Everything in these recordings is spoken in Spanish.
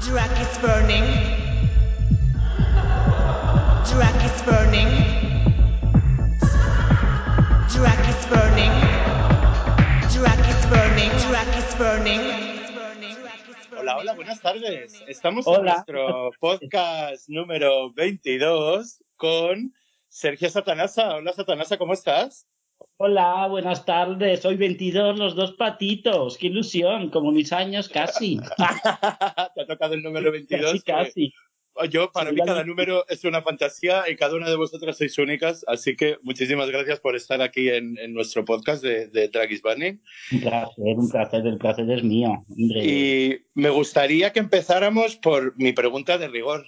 Drag is burning. Drag is burning. Drag is burning. Drag is burning. Drag is burning. Hola, hola, buenas tardes. Estamos en nuestro podcast número 22 con Sergio Satanasa. Hola, Satanasa, ¿cómo estás? Hola, buenas tardes. Hoy 22, los dos patitos. Qué ilusión, como mis años casi. Te ha tocado el número 22. Casi, casi. que- Yo, para Sí, mí, cada número es una fantasía y cada una de vosotras sois únicas. Así que muchísimas gracias por estar aquí en, en nuestro podcast de, de Drag is Burning. Un placer, un placer, el placer es mío. Hombre. Y me gustaría que empezáramos por mi pregunta de rigor.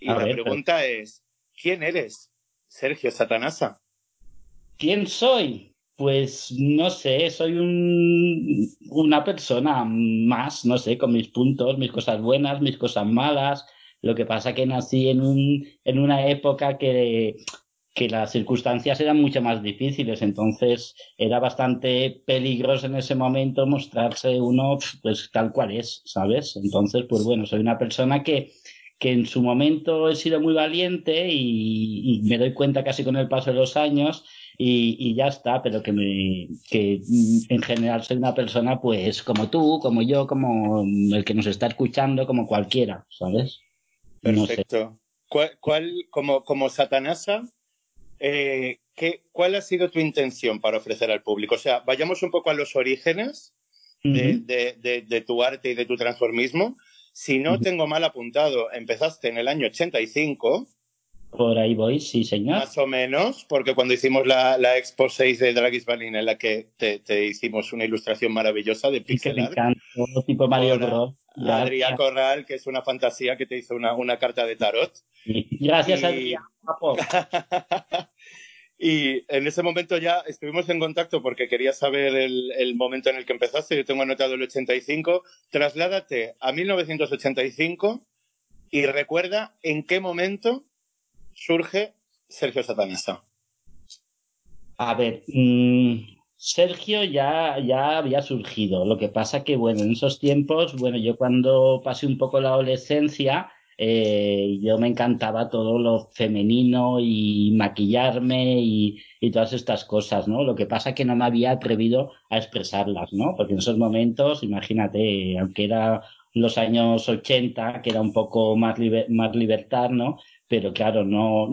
Y A la ver, pregunta es, ¿quién eres? Sergio Satanasa. ¿Quién soy? Pues no sé, soy un, una persona más, no sé, con mis puntos, mis cosas buenas, mis cosas malas. Lo que pasa que nací en, un, en una época que, que las circunstancias eran mucho más difíciles, entonces era bastante peligroso en ese momento mostrarse uno pues tal cual es, ¿sabes? Entonces, pues bueno, soy una persona que, que en su momento he sido muy valiente y, y me doy cuenta casi con el paso de los años y, y ya está, pero que me que en general soy una persona pues como tú, como yo, como el que nos está escuchando, como cualquiera, ¿sabes? No sé. Perfecto. ¿Cuál, cuál- como, como Satanasa, eh, ¿qué, cuál ha sido tu intención para ofrecer al público? O sea, vayamos un poco a los orígenes de, de- de- de tu arte y de tu transformismo. Si no tengo mal apuntado, empezaste en el año 85, Por ahí voy, sí, señor. más o menos, porque cuando hicimos la, la Expo 6 de Drag is Berlin, en la que te, te hicimos una ilustración maravillosa de pixel art, encantó, tipo Mario Bros. Adrián Corral, que es una fantasía que te hizo una, una carta de tarot. Gracias Y- Adrián, y en ese momento ya estuvimos en contacto porque quería saber el, el momento en el que empezaste. Yo tengo anotado el 85. Trasládate a 1985 y recuerda en qué momento surge Sergio Satanasa. A ver, mm, Sergio ya, ya había surgido. Lo que pasa que, bueno, en esos tiempos, bueno, yo cuando pasé un poco la adolescencia, eh, yo me encantaba todo lo femenino y maquillarme y, y todas estas cosas, ¿no? Lo que pasa que no me había atrevido a expresarlas, ¿no? Porque en esos momentos, imagínate, aunque era los años 80, que era un poco más, liber- más libertad, ¿no? Pero claro, no,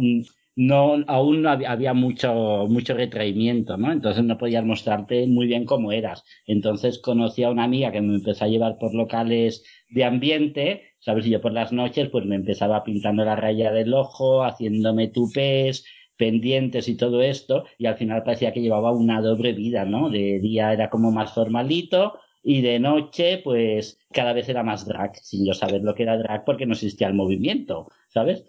no, aún no había, mucho, mucho retraimiento, ¿no? Entonces no podías mostrarte muy bien cómo eras. Entonces conocí a una amiga que me empezó a llevar por locales de ambiente, ¿sabes? Y yo por las noches pues me empezaba pintando la raya del ojo, haciéndome tupés, pendientes y todo esto, y al final parecía que llevaba una doble vida, ¿no? De día era como más formalito, y de noche, pues cada vez era más drag, sin yo saber lo que era drag porque no existía el movimiento, ¿sabes?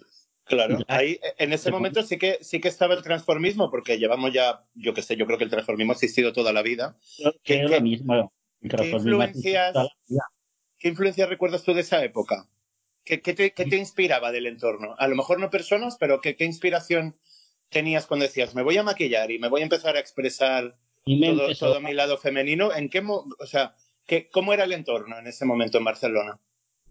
Claro, ahí en ese momento sí que sí que estaba el transformismo, porque llevamos ya, yo qué sé, yo creo que el transformismo ha existido toda la vida. Yo ¿Qué- qué- lo mismo. qué influencias-. ¿Qué influencia recuerdas tú de esa época? ¿Qué, qué te, qué te inspiraba del entorno? A lo mejor no personas, pero ¿qué, qué inspiración tenías cuando decías, me voy a maquillar y me voy a empezar a expresar Y todo, mi lado femenino? ¿En qué, o sea, qué, cómo era el entorno en ese momento en Barcelona?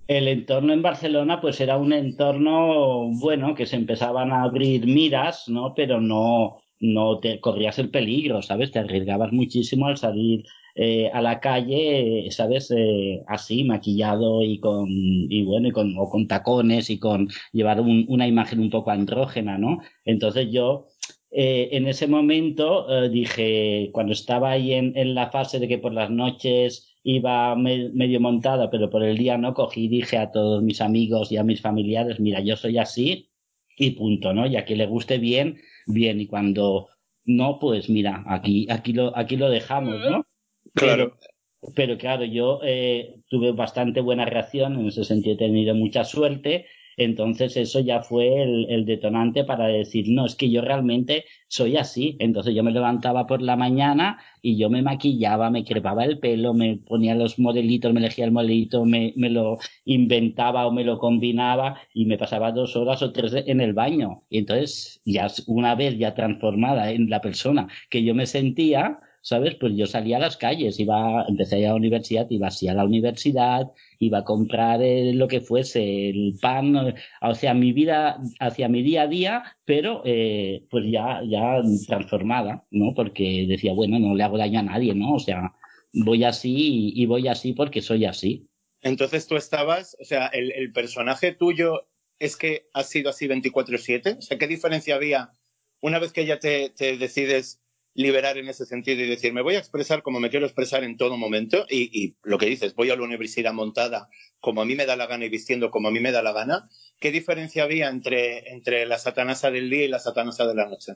El entorno en Barcelona, pues era un entorno, bueno, que se empezaban a abrir miras, ¿no? Pero no, no te corrías el peligro, ¿sabes? Te arriesgabas muchísimo al salir eh, a la calle, ¿sabes? Eh, así, maquillado y con, y bueno, y con, o con tacones y con llevar un- una imagen un poco andrógena, ¿no? Entonces yo, eh, en ese momento, dije, cuando estaba ahí en, en la fase de que por las noches iba me- medio montada, pero por el día no cogí y dije a todos mis amigos y a mis familiares, mira, yo soy así y punto, ¿no? Y a quien le guste bien, bien, y cuando no, pues mira, aquí, aquí lo, aquí lo dejamos, ¿no? Claro. Pero, pero claro, yo eh, tuve bastante buena reacción, en ese sentido he tenido mucha suerte, entonces eso ya fue el, detonante para decir, no, es que yo realmente soy así. Entonces yo me levantaba por la mañana y yo me maquillaba, me crepaba el pelo, me ponía los modelitos, me elegía el modelito, me, me lo inventaba o me lo combinaba y me pasaba dos horas o tres en el baño. Y entonces, ya una vez ya transformada en la persona que yo me sentía, ¿sabes? Pues yo salía a las calles, iba, empecé a ir a la universidad, iba así a la universidad, iba a comprar eh, lo que fuese, el pan, o sea, mi vida, hacia mi día a día, pero eh, pues ya, ya transformada, ¿no? Porque decía, bueno, no le hago daño a nadie, ¿no? O sea, voy así y, voy así porque soy así. Entonces tú estabas, o sea, el, personaje tuyo es que ha sido así 24/7, o sea, ¿qué diferencia había una vez que ya te decides liberar en ese sentido y decir, me voy a expresar como me quiero expresar en todo momento y, y, lo que dices, voy a la universidad montada como a mí me da la gana y vistiendo como a mí me da la gana, ¿qué diferencia había entre, entre la satanasa del día y la satanasa de la noche?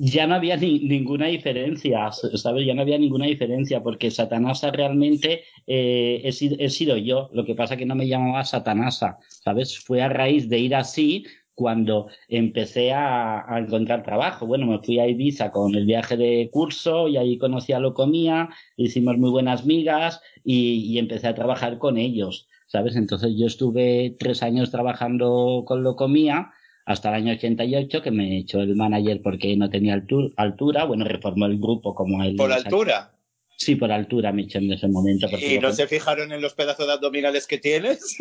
Ya no había ni, ninguna diferencia, ¿sabes? Ya no había ninguna diferencia porque Satanasa realmente eh, he, he, sido yo. Lo que pasa que no me llamaba Satanasa, ¿sabes? Fue a raíz de ir así cuando empecé a, a, encontrar trabajo. Bueno, me fui a Ibiza con el viaje de curso y ahí conocí a Locomía, hicimos muy buenas migas y, y, empecé a trabajar con ellos, ¿sabes? Entonces yo estuve tres años trabajando con Locomía hasta el año 88 que me echó el manager porque no tenía altura, bueno, reformó el grupo como él. ¿Por altura? Sí, por altura echó en ese momento. ¿Y no se fijaron en los pedazos de abdominales que tienes?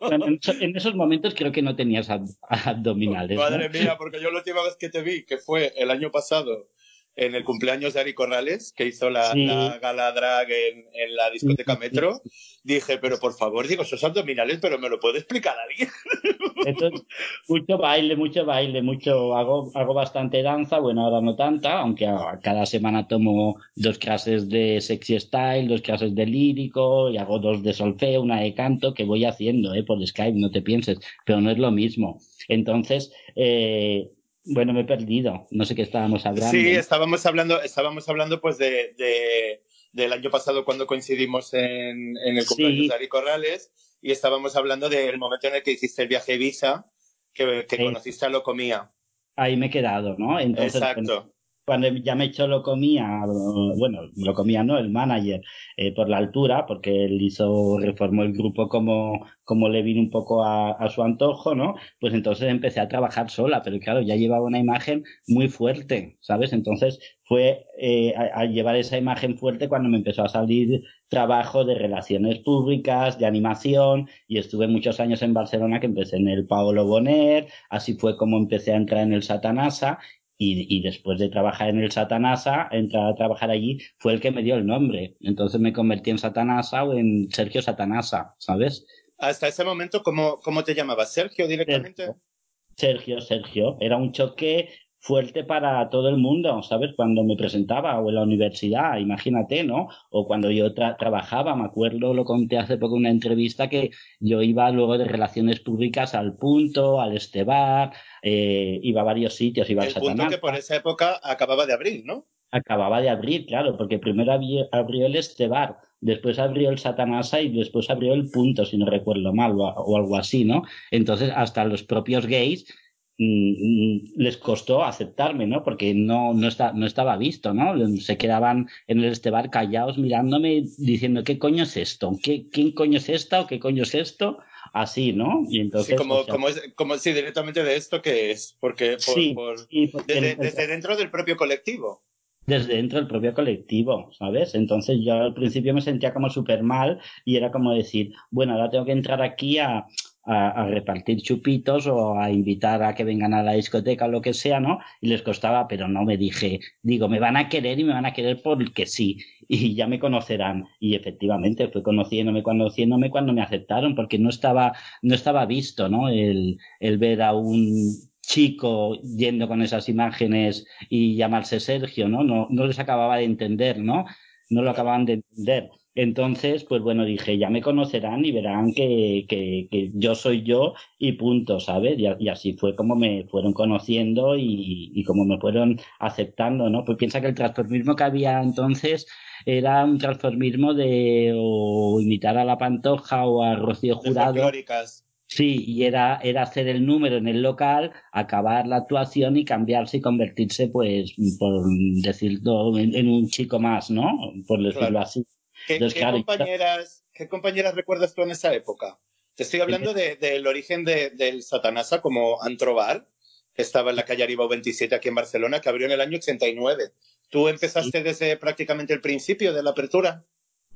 Bueno, en, esos momentos creo que no tenías abdominales. Madre ¿no? mía, porque yo la última vez que te vi, que fue el año pasado, en el cumpleaños de Ari Corrales, que hizo la, sí. la gala drag en, en, la discoteca Metro, dije, pero por favor, digo, esos abdominales, pero me lo puede explicar alguien. Entonces, mucho baile, mucho baile, mucho, hago, hago bastante danza, bueno, ahora no tanta, aunque cada semana tomo dos clases de sexy style, dos clases de lírico, y hago dos de solfeo, una de canto, que voy haciendo, eh, por Skype, no te pienses, pero no es lo mismo. Entonces, eh, bueno, me he perdido. No sé qué estábamos hablando. Sí, estábamos hablando, estábamos hablando pues de, de del año pasado cuando coincidimos en, en el cumpleaños sí. de Ari Corrales y estábamos hablando del momento en el que hiciste el viaje Ibiza, que, que sí. conociste a Locomía. Ahí me he quedado, ¿no? Entonces, Exacto. Cuando ya me echó Locomía, bueno, Locomía no, el manager, eh, por la altura, porque él hizo, reformó el grupo como, como le vino un poco a, a, su antojo, ¿no? Pues entonces empecé a trabajar sola, pero claro, ya llevaba una imagen muy fuerte, ¿sabes? Entonces fue eh, llevar esa imagen fuerte cuando me empezó a salir trabajo de relaciones públicas, de animación, y estuve muchos años en Barcelona que empecé en el Paolo Boner, así fue como empecé a entrar en el Satanasa, y, y, después de trabajar en el Satanasa, entrar a trabajar allí, fue el que me dio el nombre. Entonces me convertí en Satanasa o en Sergio Satanasa, ¿sabes? Hasta ese momento, ¿cómo, cómo te llamabas? ¿Sergio directamente? Sergio, Sergio. Era un choque fuerte para todo el mundo, ¿sabes? Cuando me presentaba o en la universidad, imagínate, ¿no? O cuando yo tra trabajaba, me acuerdo, lo conté hace poco en una entrevista, que yo iba luego de relaciones públicas al punto, al Estebar, eh, iba a varios sitios, iba el al Satanás. punto que por esa época acababa de abrir, ¿no? Acababa de abrir, claro, porque primero abrió, abrió el Estebar, después abrió el Satanasa y después abrió el punto, si no recuerdo mal, o, o algo así, ¿no? Entonces, hasta los propios gays les costó aceptarme, ¿no? Porque no, no, está, no estaba visto, ¿no? Se quedaban en el este bar callados mirándome diciendo, ¿qué coño es esto? ¿Qué, ¿Quién coño es esta o qué coño es esto? Así, ¿no? Y entonces, sí, como, o sea, como, es, como sí, directamente de esto que es, porque, por, sí, por, sí, porque desde, desde dentro del propio colectivo desde dentro del propio colectivo, ¿sabes? Entonces yo al principio me sentía como súper mal y era como decir, bueno, ahora tengo que entrar aquí a, a, repartir chupitos o a invitar a que vengan a la discoteca o lo que sea, ¿no? Y les costaba, pero no me dije, digo, me van a querer y me van a querer porque sí, y ya me conocerán. Y efectivamente fue conociéndome, conociéndome cuando me aceptaron, porque no estaba, no estaba visto, ¿no? El, el ver a un chico yendo con esas imágenes y llamarse Sergio, ¿no? No, no les acababa de entender, ¿no? No lo acababan de entender. Entonces, pues bueno, dije, ya me conocerán y verán que, que, que yo soy yo y punto, ¿sabes? Y, y, así fue como me fueron conociendo y, y como me fueron aceptando, ¿no? Pues piensa que el transformismo que había entonces era un transformismo de o imitar a la Pantoja o a Rocío Jurado. Sí, y era, era hacer el número en el local, acabar la actuación y cambiarse y convertirse, pues, por decirlo, en, en un chico más, ¿no? Por decirlo claro. así. ¿Qué, Entonces, ¿qué, claro, compañeras, ¿Qué compañeras recuerdas tú en esa época? Te estoy hablando del de, de origen de, del Satanasa como Antrobar, que estaba en la calle Aribau 27 aquí en Barcelona, que abrió en el año 89. ¿Tú empezaste desde prácticamente el principio de la apertura?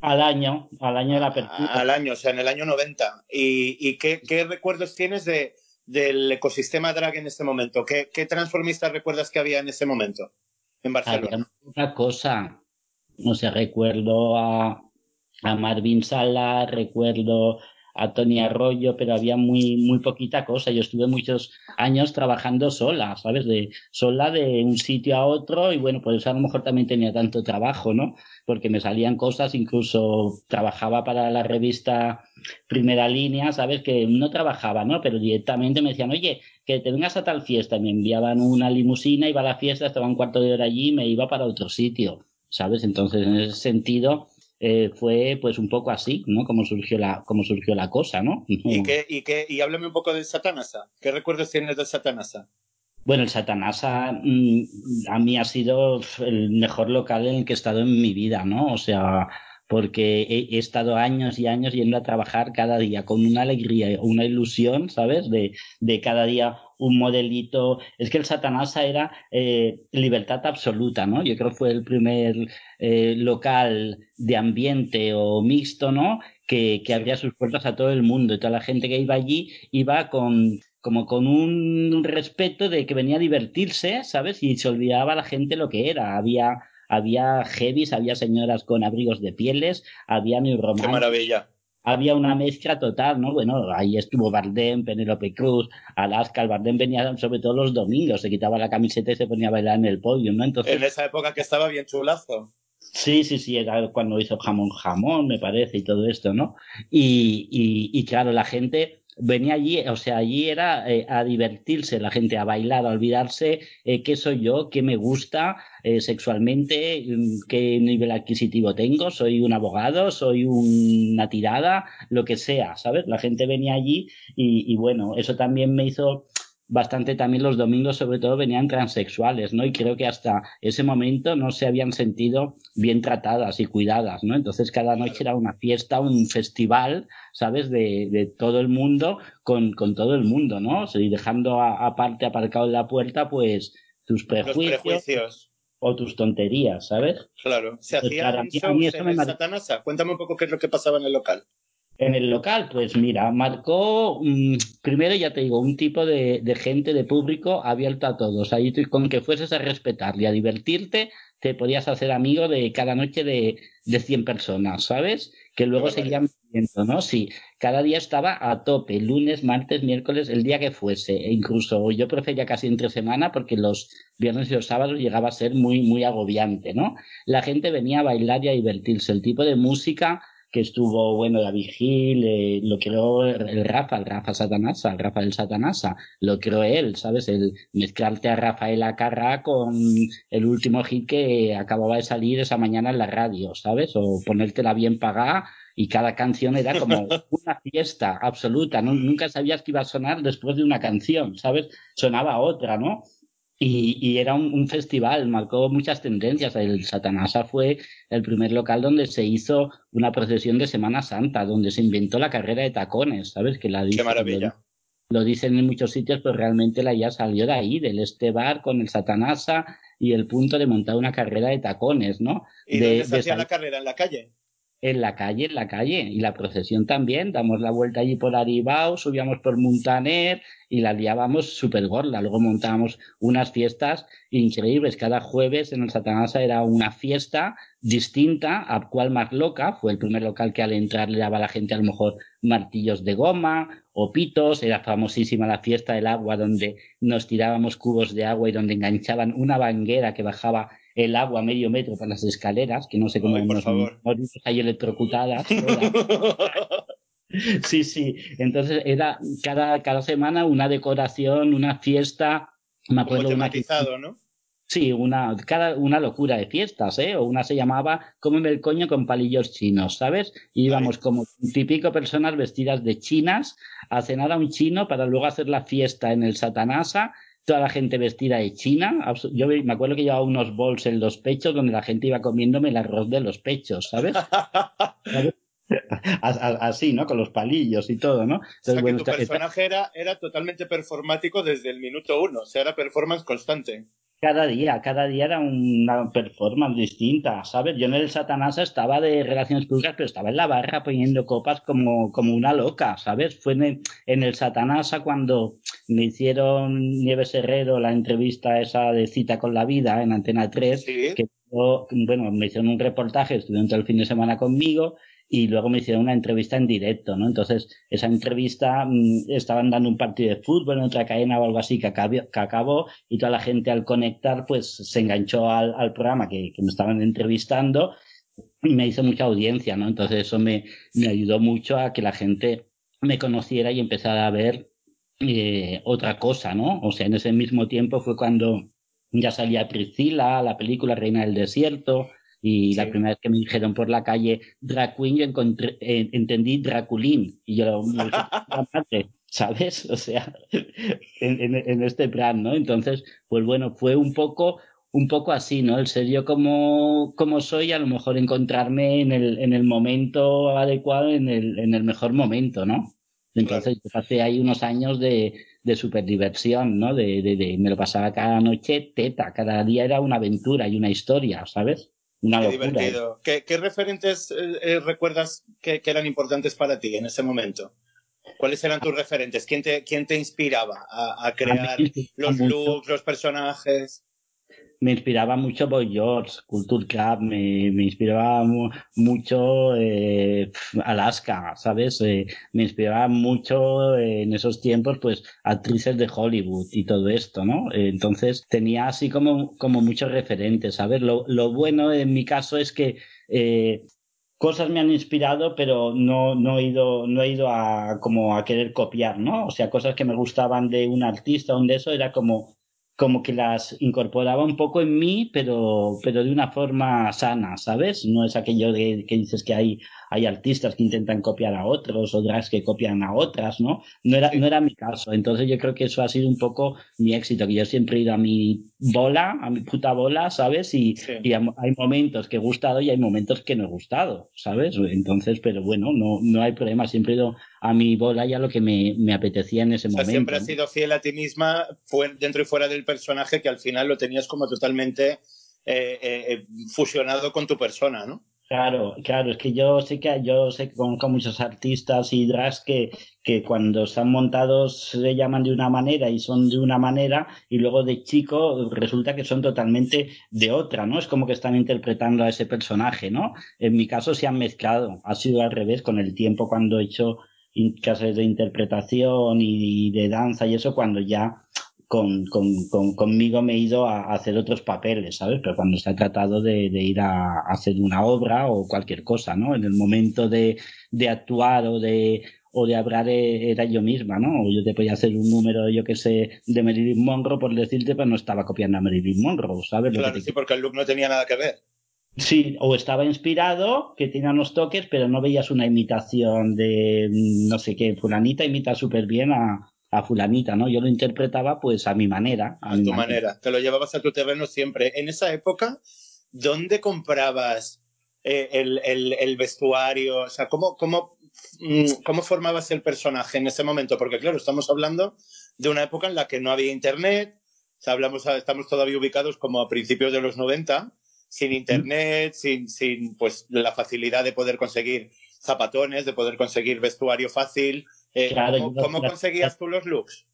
Al año, al año de la apertura. Al año, o sea, en el año 90. ¿Y, y qué, qué, recuerdos tienes de, del ecosistema drag en ese momento? ¿Qué, ¿Qué, transformistas recuerdas que había en ese momento en Barcelona? Había cosa. No sé, recuerdo a, a Marvin Sala, recuerdo a Tony Arroyo, pero había muy, muy poquita cosa. Yo estuve muchos años trabajando sola, ¿sabes? De, sola de un sitio a otro y bueno, pues a lo mejor también tenía tanto trabajo, ¿no? Porque me salían cosas, incluso trabajaba para la revista Primera Línea, ¿sabes? Que no trabajaba, ¿no? Pero directamente me decían, oye, que te vengas a tal fiesta. Me enviaban una limusina, iba a la fiesta, estaba un cuarto de hora allí y me iba para otro sitio, ¿sabes? Entonces, en ese sentido, eh, fue pues un poco así, ¿no? Como surgió la, como surgió la cosa, ¿no? ¿Y, qué, y, qué, y háblame un poco del Satanasa. ¿Qué recuerdos tienes del Satanasa? Bueno, el Satanasa mm, a mí ha sido el mejor local en el que he estado en mi vida, ¿no? O sea, porque he, he, estado años y años yendo a trabajar cada día con una alegría, una ilusión, ¿sabes? De, de cada día un modelito. Es que el Satanasa era eh, libertad absoluta, ¿no? Yo creo que fue el primer eh, local de ambiente o mixto, ¿no? Que, que abría sus puertas a todo el mundo y toda la gente que iba allí iba con como con un respeto de que venía a divertirse, ¿sabes? Y se olvidaba la gente lo que era. Había había heavies, había señoras con abrigos de pieles, había new Qué maravilla había una mezcla total, ¿no? Bueno, ahí estuvo Bardem, Penélope Cruz, Alaska, el Bardem venía sobre todo los domingos, se quitaba la camiseta y se ponía a bailar en el podio, ¿no? Entonces, en esa época que estaba bien chulazo. Sí, sí, sí, era cuando hizo jamón jamón, me parece, y todo esto, ¿no? Y, y, y claro, la gente venía allí, o sea, allí era eh, a divertirse la gente, a bailar, a olvidarse eh, qué soy yo, qué me gusta eh, sexualmente, mm, qué nivel adquisitivo tengo, soy un abogado, soy una tirada, lo que sea, ¿sabes? La gente venía allí y, y bueno, eso también me hizo bastante también los domingos sobre todo venían transexuales, ¿no? Y creo que hasta ese momento no se habían sentido bien tratadas y cuidadas, ¿no? Entonces cada noche era una fiesta, un festival, ¿sabes? De, de todo el mundo con, con todo el mundo, ¿no? Y dejando aparte aparcado en la puerta, pues tus prejuicios, prejuicios. o tus tonterías, ¿sabes? Claro. ¿Se pues, hacía shows en el Satanasa? Cuéntame un poco qué es lo que pasaba en el local. En el local, pues mira, marcó mmm, primero, ya te digo, un tipo de, de, gente, de público abierto a todos. Ahí con que fueses a respetar y a divertirte, te podías hacer amigo de cada noche de, de 100 personas, ¿sabes? Que luego seguían viendo, ¿no? Sí, cada día estaba a tope, lunes, martes, miércoles, el día que fuese. E incluso yo prefería casi entre semana porque los viernes y los sábados llegaba a ser muy, muy agobiante, ¿no? La gente venía a bailar y a divertirse. El tipo de música que estuvo, bueno, David Gil, eh, lo creó el Rafa, el Rafa Satanasa, el Rafa del Satanasa, lo creó él, ¿sabes? El mezclarte a Rafael Acarra con el último hit que acababa de salir esa mañana en la radio, ¿sabes? O ponértela bien pagada y cada canción era como una fiesta absoluta, ¿no? Nunca sabías que iba a sonar después de una canción, ¿sabes? Sonaba otra, ¿no? Y, y, era un, un, festival, marcó muchas tendencias. El Satanasa fue el primer local donde se hizo una procesión de Semana Santa, donde se inventó la carrera de tacones, ¿sabes? Que la Qué maravilla. Lo, lo, dicen en muchos sitios, pero realmente la ya salió de ahí, del este bar con el Satanasa y el punto de montar una carrera de tacones, ¿no? ¿Y de, dónde se hacía la carrera? ¿En la calle? En la calle, en la calle. Y la procesión también. Damos la vuelta allí por Aribao, subíamos por Montaner y la liábamos súper gorda. Luego montábamos unas fiestas increíbles. Cada jueves en el Satanasa era una fiesta distinta, a cual más loca. Fue el primer local que al entrar le daba a la gente a lo mejor martillos de goma o pitos. Era famosísima la fiesta del agua donde nos tirábamos cubos de agua y donde enganchaban una banguera que bajaba el agua medio metro para las escaleras, que no sé cómo Ay, por nos favor. morimos ahí electrocutadas. sí, sí. Entonces era cada, cada semana una decoración, una fiesta. Me acuerdo Como una ¿no? Sí, una, cada, una locura de fiestas, ¿eh? O una se llamaba Cómeme el coño con palillos chinos, ¿sabes? Y íbamos Ay. como típico personas vestidas de chinas a cenar a un chino para luego hacer la fiesta en el Satanasa toda la gente vestida de china. Yo me acuerdo que llevaba unos bols en los pechos donde la gente iba comiéndome el arroz de los pechos, ¿sabes? ¿Sabes? Así, ¿no? Con los palillos y todo, ¿no? Entonces, o sea, bueno, que tu personaje está... era, era totalmente performático desde el minuto uno, o sea, era performance constante. cada día, cada día era una performance distinta, ¿sabes? Yo en el Satanás estaba de relaciones públicas, pero estaba en la barra poniendo copas como, como una loca, ¿sabes? Fue en, en el Satanás cuando me hicieron Nieves Herrero la entrevista esa de cita con la vida en Antena 3, que bueno, me hicieron un reportaje, estuvieron todo el fin de semana conmigo y luego me hicieron una entrevista en directo, ¿no? Entonces, esa entrevista mm, estaban dando un partido de fútbol en otra cadena o algo así que, acabó, y toda la gente al conectar pues se enganchó al, al programa que, que, me estaban entrevistando y me hizo mucha audiencia, ¿no? Entonces eso me, me ayudó mucho a que la gente me conociera y empezara a ver eh, otra cosa, ¿no? O sea, en ese mismo tiempo fue cuando ya salía Priscila, la película Reina del Desierto, y la primera vez que me dijeron por la calle drag queen, yo encontré, eh, entendí Draculín. Y yo, ¿sabes? O sea, en, en, este plan, ¿no? Entonces, pues bueno, fue un poco, un poco así, ¿no? El ser yo como, como soy, a lo mejor encontrarme en el, en el momento adecuado, en el, en el mejor momento, ¿no? Entonces, yo pasé ahí unos años de, de super diversión, ¿no? De, de, de, me lo pasaba cada noche teta, cada día era una aventura y una historia, ¿sabes? Qué divertido. ¿Qué, referentes eh, eh, recuerdas que, eran importantes para ti en ese momento? ¿Cuáles eran tus referentes? ¿Quién te, quién te inspiraba a, crear los looks, los personajes? Me inspiraba mucho Boy George, Culture Club, me, me inspiraba mucho eh, Alaska, ¿sabes? Eh, me inspiraba mucho eh, en esos tiempos, pues, actrices de Hollywood y todo esto, ¿no? entonces tenía así como, como muchos referentes, ¿sabes? Lo, lo bueno en mi caso es que cosas me han inspirado, pero no, no he ido, no he ido a como a querer copiar, ¿no? O sea, cosas que me gustaban de un artista o de eso, era como como que las incorporaba un poco en mí, pero, pero de una forma sana, ¿sabes? No es aquello de que dices que hay hay artistas que intentan copiar a otros, otras que copian a otras, ¿no? No era, no era mi caso. Entonces yo creo que eso ha sido un poco mi éxito, que yo siempre he ido a mi bola, a mi puta bola, ¿sabes? Y, y hay momentos que he gustado y hay momentos que no he gustado, ¿sabes? Entonces, pero bueno, no, no hay problema, siempre he ido a mi bola y a lo que me, me apetecía en ese o sea, momento. Siempre has sido fiel a ti misma, dentro y fuera del personaje, que al final lo tenías como totalmente eh, eh, fusionado con tu persona, ¿no? Claro, claro, es que yo sé que yo sé que conozco muchos artistas y drags que, que cuando están montados se llaman de una manera y son de una manera y luego de chico resulta que son totalmente de otra, ¿no? Es como que están interpretando a ese personaje, ¿no? En mi caso se han mezclado, ha sido al revés con el tiempo cuando he hecho clases de interpretación y de danza y eso cuando ya con, con, con, conmigo me he ido a, hacer otros papeles, ¿sabes? Pero cuando se ha tratado de, de ir a, hacer una obra o cualquier cosa, ¿no? En el momento de, de actuar o de, o de hablar eh, era yo misma, ¿no? O yo te podía hacer un número, yo que sé, de Marilyn Monroe por decirte, pero no estaba copiando a Marilyn Monroe, ¿sabes? Claro, sí, porque el look no tenía nada que ver. Sí, o estaba inspirado, que tenía unos toques, pero no veías una imitación de no sé qué, fulanita imita súper bien a, a fulanita, ¿no? Yo lo interpretaba pues a mi manera. A, tu manera. Te lo llevabas a tu terreno siempre. En esa época, ¿dónde comprabas eh, el, el, el, vestuario? O sea, ¿cómo, cómo, mm, ¿cómo formabas el personaje en ese momento? Porque claro, estamos hablando de una época en la que no había internet, o sea, hablamos, estamos todavía ubicados como a principios de los 90, sin internet, sin, sin pues la facilidad de poder conseguir zapatones, de poder conseguir vestuario fácil. Eh, ¿Cómo, conseguías tú los looks?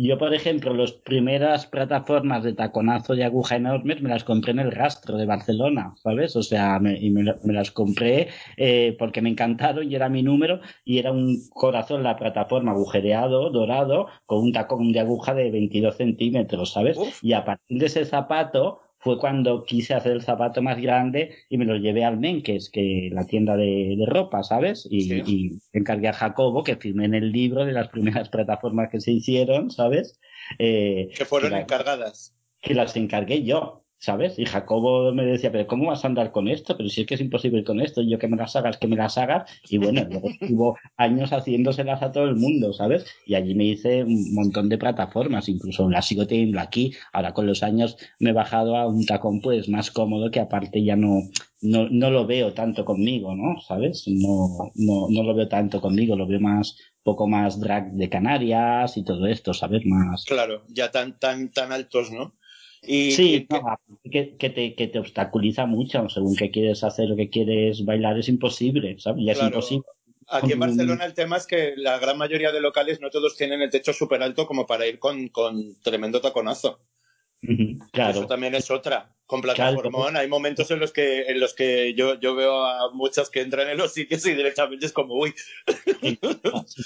Yo, por ejemplo, las primeras plataformas de taconazo de aguja enormes me las compré en el rastro de Barcelona, ¿sabes? O sea, me, y me, las compré eh, porque me encantaron y era mi número y era un corazón la plataforma agujereado, dorado, con un tacón de aguja de 22 centímetros, ¿sabes? Y a partir de ese zapato fue cuando quise hacer el zapato más grande y me lo llevé al Menkes, que la tienda de, de ropa, ¿sabes? Y, y, encargué a Jacobo que firmé en el libro de las primeras plataformas que se hicieron, ¿sabes? Eh, que fueron encargadas. Que las encargué yo. ¿Sabes? Y Jacobo me decía, pero ¿cómo vas a andar con esto? Pero si es que es imposible con esto, yo que me las hagas, que me las hagas. Y bueno, luego estuvo años haciéndoselas a todo el mundo, ¿sabes? Y allí me hice un montón de plataformas, incluso las sigo teniendo aquí. Ahora con los años me he bajado a un tacón pues más cómodo que aparte ya no, no, no lo veo tanto conmigo, ¿no? ¿Sabes? No, no, no lo veo tanto conmigo, lo veo más, poco más drag de Canarias y todo esto, ¿sabes? Más. Claro, ya tan, tan, tan altos, ¿no? Y, Sí, y que- no, que, que te, que te obstaculiza mucho. Según que quieres hacer o que quieres bailar, es imposible, ¿sabes? Ya es imposible. aquí en Barcelona el tema es que la gran mayoría de locales no todos tienen el techo súper alto como para ir con, con tremendo taconazo. Claro. Eso también es otra. Con Claro. plataformón hay momentos en los que, en los que yo, yo veo a muchas que entran en los sitios y directamente es como, uy,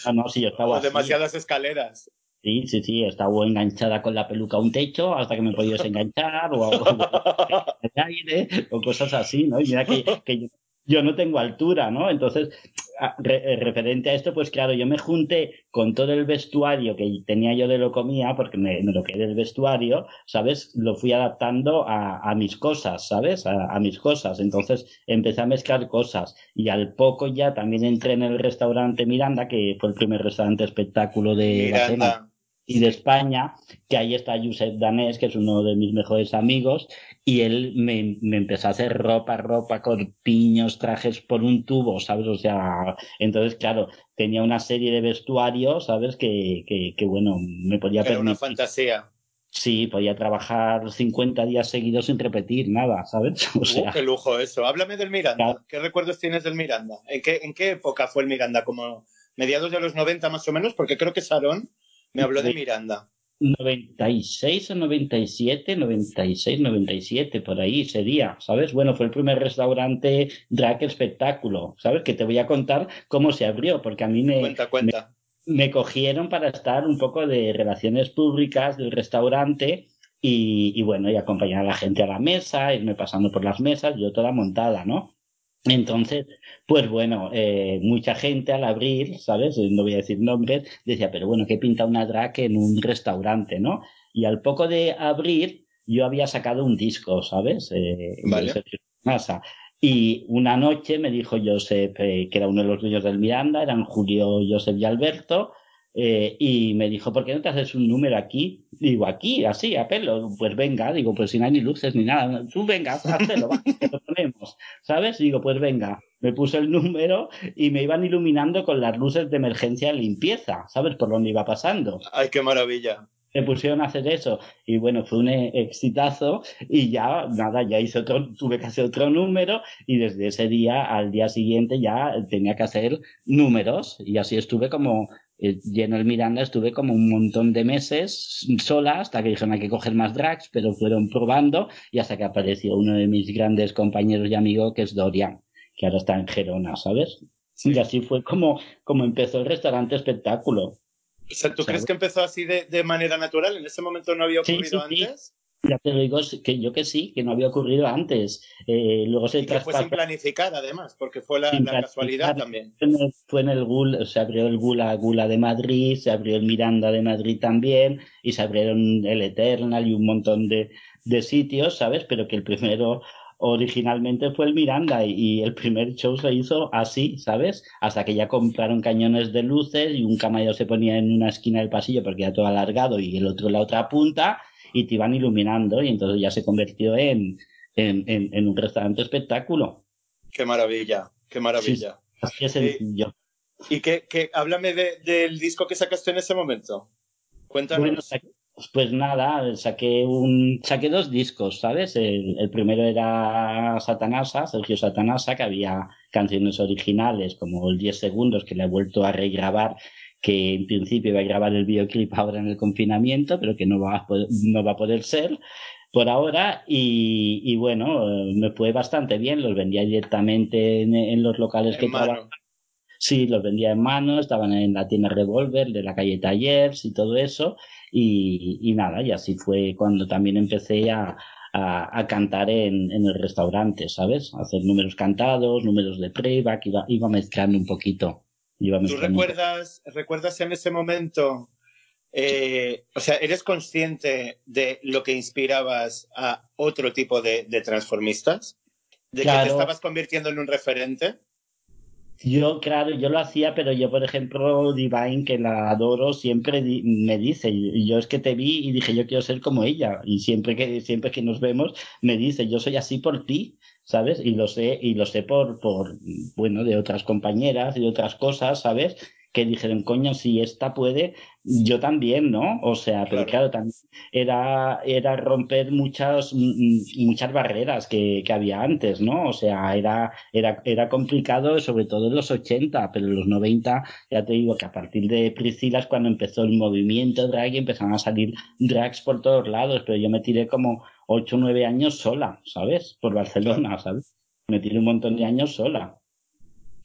No, no, sí, yo estaba o así. demasiadas escaleras. Sí, sí, sí, estaba enganchada con la peluca a un techo hasta que me podía desenganchar o, o, el aire o cosas así, ¿no? Y mira que, que yo, yo no tengo altura, ¿no? Entonces, a- re- eh, referente a esto, pues claro, yo me junté con todo el vestuario que tenía yo de locomía, porque me, me lo quedé del vestuario, ¿sabes? Lo fui adaptando a, a mis cosas, ¿sabes? A, a mis cosas. Entonces empecé a mezclar cosas y al poco ya también entré en el restaurante Miranda, que fue el primer restaurante espectáculo de Miranda. Y de España, que ahí está Josep Danés, que es uno de mis mejores amigos, y él me, me empezó a hacer ropa, ropa, corpiños, trajes por un tubo, ¿sabes? O sea, entonces, claro, tenía una serie de vestuarios, ¿sabes? Que, que, que bueno, me podía Era una permitir. fantasía. Sí, podía trabajar 50 días seguidos sin repetir nada, ¿sabes? O Uh, sea, qué lujo eso. Háblame del Miranda. Claro. ¿Qué recuerdos tienes del Miranda? ¿En qué, ¿En qué época fue el Miranda? ¿Como mediados de los 90 más o menos? Porque creo que Sarón me habló de. Miranda. 96 o 97, 96, 97, por ahí sería, ¿sabes? Bueno, fue el primer restaurante drag espectáculo, ¿sabes? Que te voy a contar cómo se abrió, porque a mí me, Cuenta, cuenta. me cogieron para estar un poco de relaciones públicas del restaurante y, y bueno, y acompañar a la gente a la mesa, irme pasando por las mesas, yo toda montada, ¿no? Entonces, pues bueno, eh, mucha gente al abrir, ¿sabes? Eh, No voy a decir nombres, decía, pero bueno, ¿qué pinta una drag en un restaurante, no? Y al poco de abrir, yo había sacado un disco, ¿sabes? Eh, Vale. de Sergio Massa. Y una noche me dijo Josep, eh, que era uno de los dueños del Miranda, eran Julio, Josep y Alberto, eh, y me dijo, ¿por qué no te haces un número aquí? Digo, aquí, así, a pelo. Pues venga, digo, pues si no hay ni luces ni nada. Tú venga, hazlo, va, lo ponemos. ¿Sabes? Digo, pues venga. Me puse el número y me iban iluminando con las luces de emergencia limpieza, ¿sabes? Por donde iba pasando. Ay, qué maravilla. Me pusieron a hacer eso y bueno, fue un eh, exitazo y ya, nada, ya hice otro, tuve que hacer otro número y desde ese día al día siguiente ya tenía que hacer números y así estuve como lleno el Miranda, estuve como un montón de meses sola hasta que dijeron hay que coger más drags, pero fueron probando y hasta que apareció uno de mis grandes compañeros y amigos que es Dorian, que ahora está en Gerona, ¿sabes? Sí. Y así fue como, como empezó el restaurante espectáculo. O sea, ¿tú crees que empezó así de, de manera natural? ¿En ese momento no había ocurrido sí, sí. antes? Ya te digo, que yo que sí, que no había ocurrido antes. Eh, luego se Y que fue sin planificar, además, porque fue la, casualidad también. fue en el Gula, se abrió el Gula Gula de Madrid, se abrió el Miranda de Madrid también, y se abrieron el Eternal y un montón de, de sitios, ¿sabes? Pero que el primero originalmente fue el Miranda y, el primer show se hizo así, ¿sabes? Hasta que ya compraron cañones de luces y un camallo se ponía en una esquina del pasillo porque era todo alargado y el otro en la otra punta y te iban iluminando y entonces ya se convirtió en, en, en, en un restaurante espectáculo. Qué maravilla, qué maravilla. Así es Eh, sencillo. Y que, que háblame de- del disco que sacaste en ese momento. Cuéntanos. Bueno, pues nada, saqué un, saqué dos discos, ¿sabes? El, el primero era Satanasa, Sergio Satanasa, que había canciones originales como el 10 segundos que le he vuelto a regrabar, que en principio iba a grabar el videoclip ahora en el confinamiento, pero que no va a poder, no va a poder ser por ahora y, y bueno, eh, me fue bastante bien, los vendía directamente en, en los locales que en mano. trabajaba. Sí, los vendía en mano, estaban en la tienda Revolver de la calle Tallers y todo eso. Y, y nada, y así fue cuando también empecé a, a, a cantar en, en el restaurante, ¿sabes? A hacer números cantados, números de playback, iba, iba mezclando un poquito. ¿Tú recuerdas, recuerdas en ese momento, eh, o sea, eres consciente de lo que inspirabas a otro tipo de, de transformistas? ¿De que te estabas convirtiendo en un referente? Yo, claro, yo lo hacía, pero yo, por ejemplo, Divine, que la adoro, siempre me dice, y yo es que te vi y dije, yo quiero ser como ella, y siempre que, siempre que nos vemos, me dice, yo soy así por ti, ¿sabes? Y lo sé, y lo sé por, por, bueno, de otras compañeras y otras cosas, ¿sabes? Que dijeron, coño, si esta puede, yo también, ¿no? O sea, pero claro, también era, era romper muchas, muchas barreras que, que, había antes, ¿no? O sea, era, era, era complicado, sobre todo en los 80, pero en los 90, ya te digo que a partir de Priscila es cuando empezó el movimiento drag y empezaron a salir drags por todos lados, pero yo me tiré como 8 o 9 años sola, ¿sabes? Por Barcelona, ¿sabes? Me tiré un montón de años sola.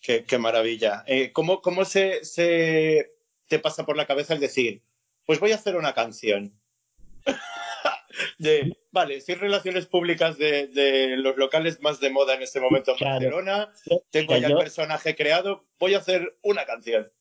Qué, qué maravilla. Eh, ¿Cómo, cómo se, se te pasa por la cabeza el decir, pues voy a hacer una canción? de, vale, si relaciones públicas de, de, los locales más de moda en este momento en claro. Barcelona, tengo ya el personaje creado, voy a hacer una canción.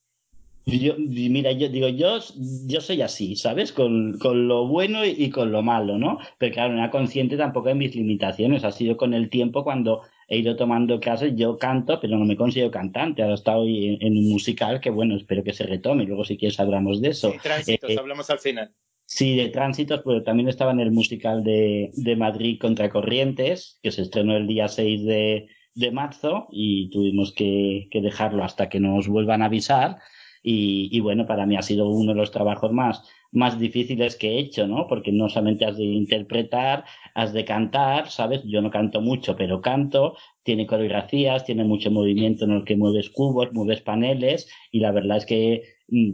Yo, mira, yo digo, yo, yo soy así, ¿sabes? Con, con lo bueno y, con lo malo, ¿no? Pero claro, no era consciente tampoco de mis limitaciones. Ha sido con el tiempo cuando he ido tomando clases, yo canto, pero no me considero cantante. Ahora estoy en, en un musical que, bueno, espero que se retome. Luego, si quieres, hablamos de eso. Sí, tránsitos, eh, hablamos al final. Sí, de tránsitos, pero también estaba en el musical de, de Madrid contra Corrientes, que se estrenó el día 6 de, de marzo y tuvimos que, que dejarlo hasta que nos vuelvan a avisar. Y, y, bueno, para mí ha sido uno de los trabajos más, más difíciles que he hecho, ¿no? Porque no solamente has de interpretar, has de cantar, ¿sabes? Yo no canto mucho, pero canto, tiene coreografías, tiene mucho movimiento en el que mueves cubos, mueves paneles, y la verdad es que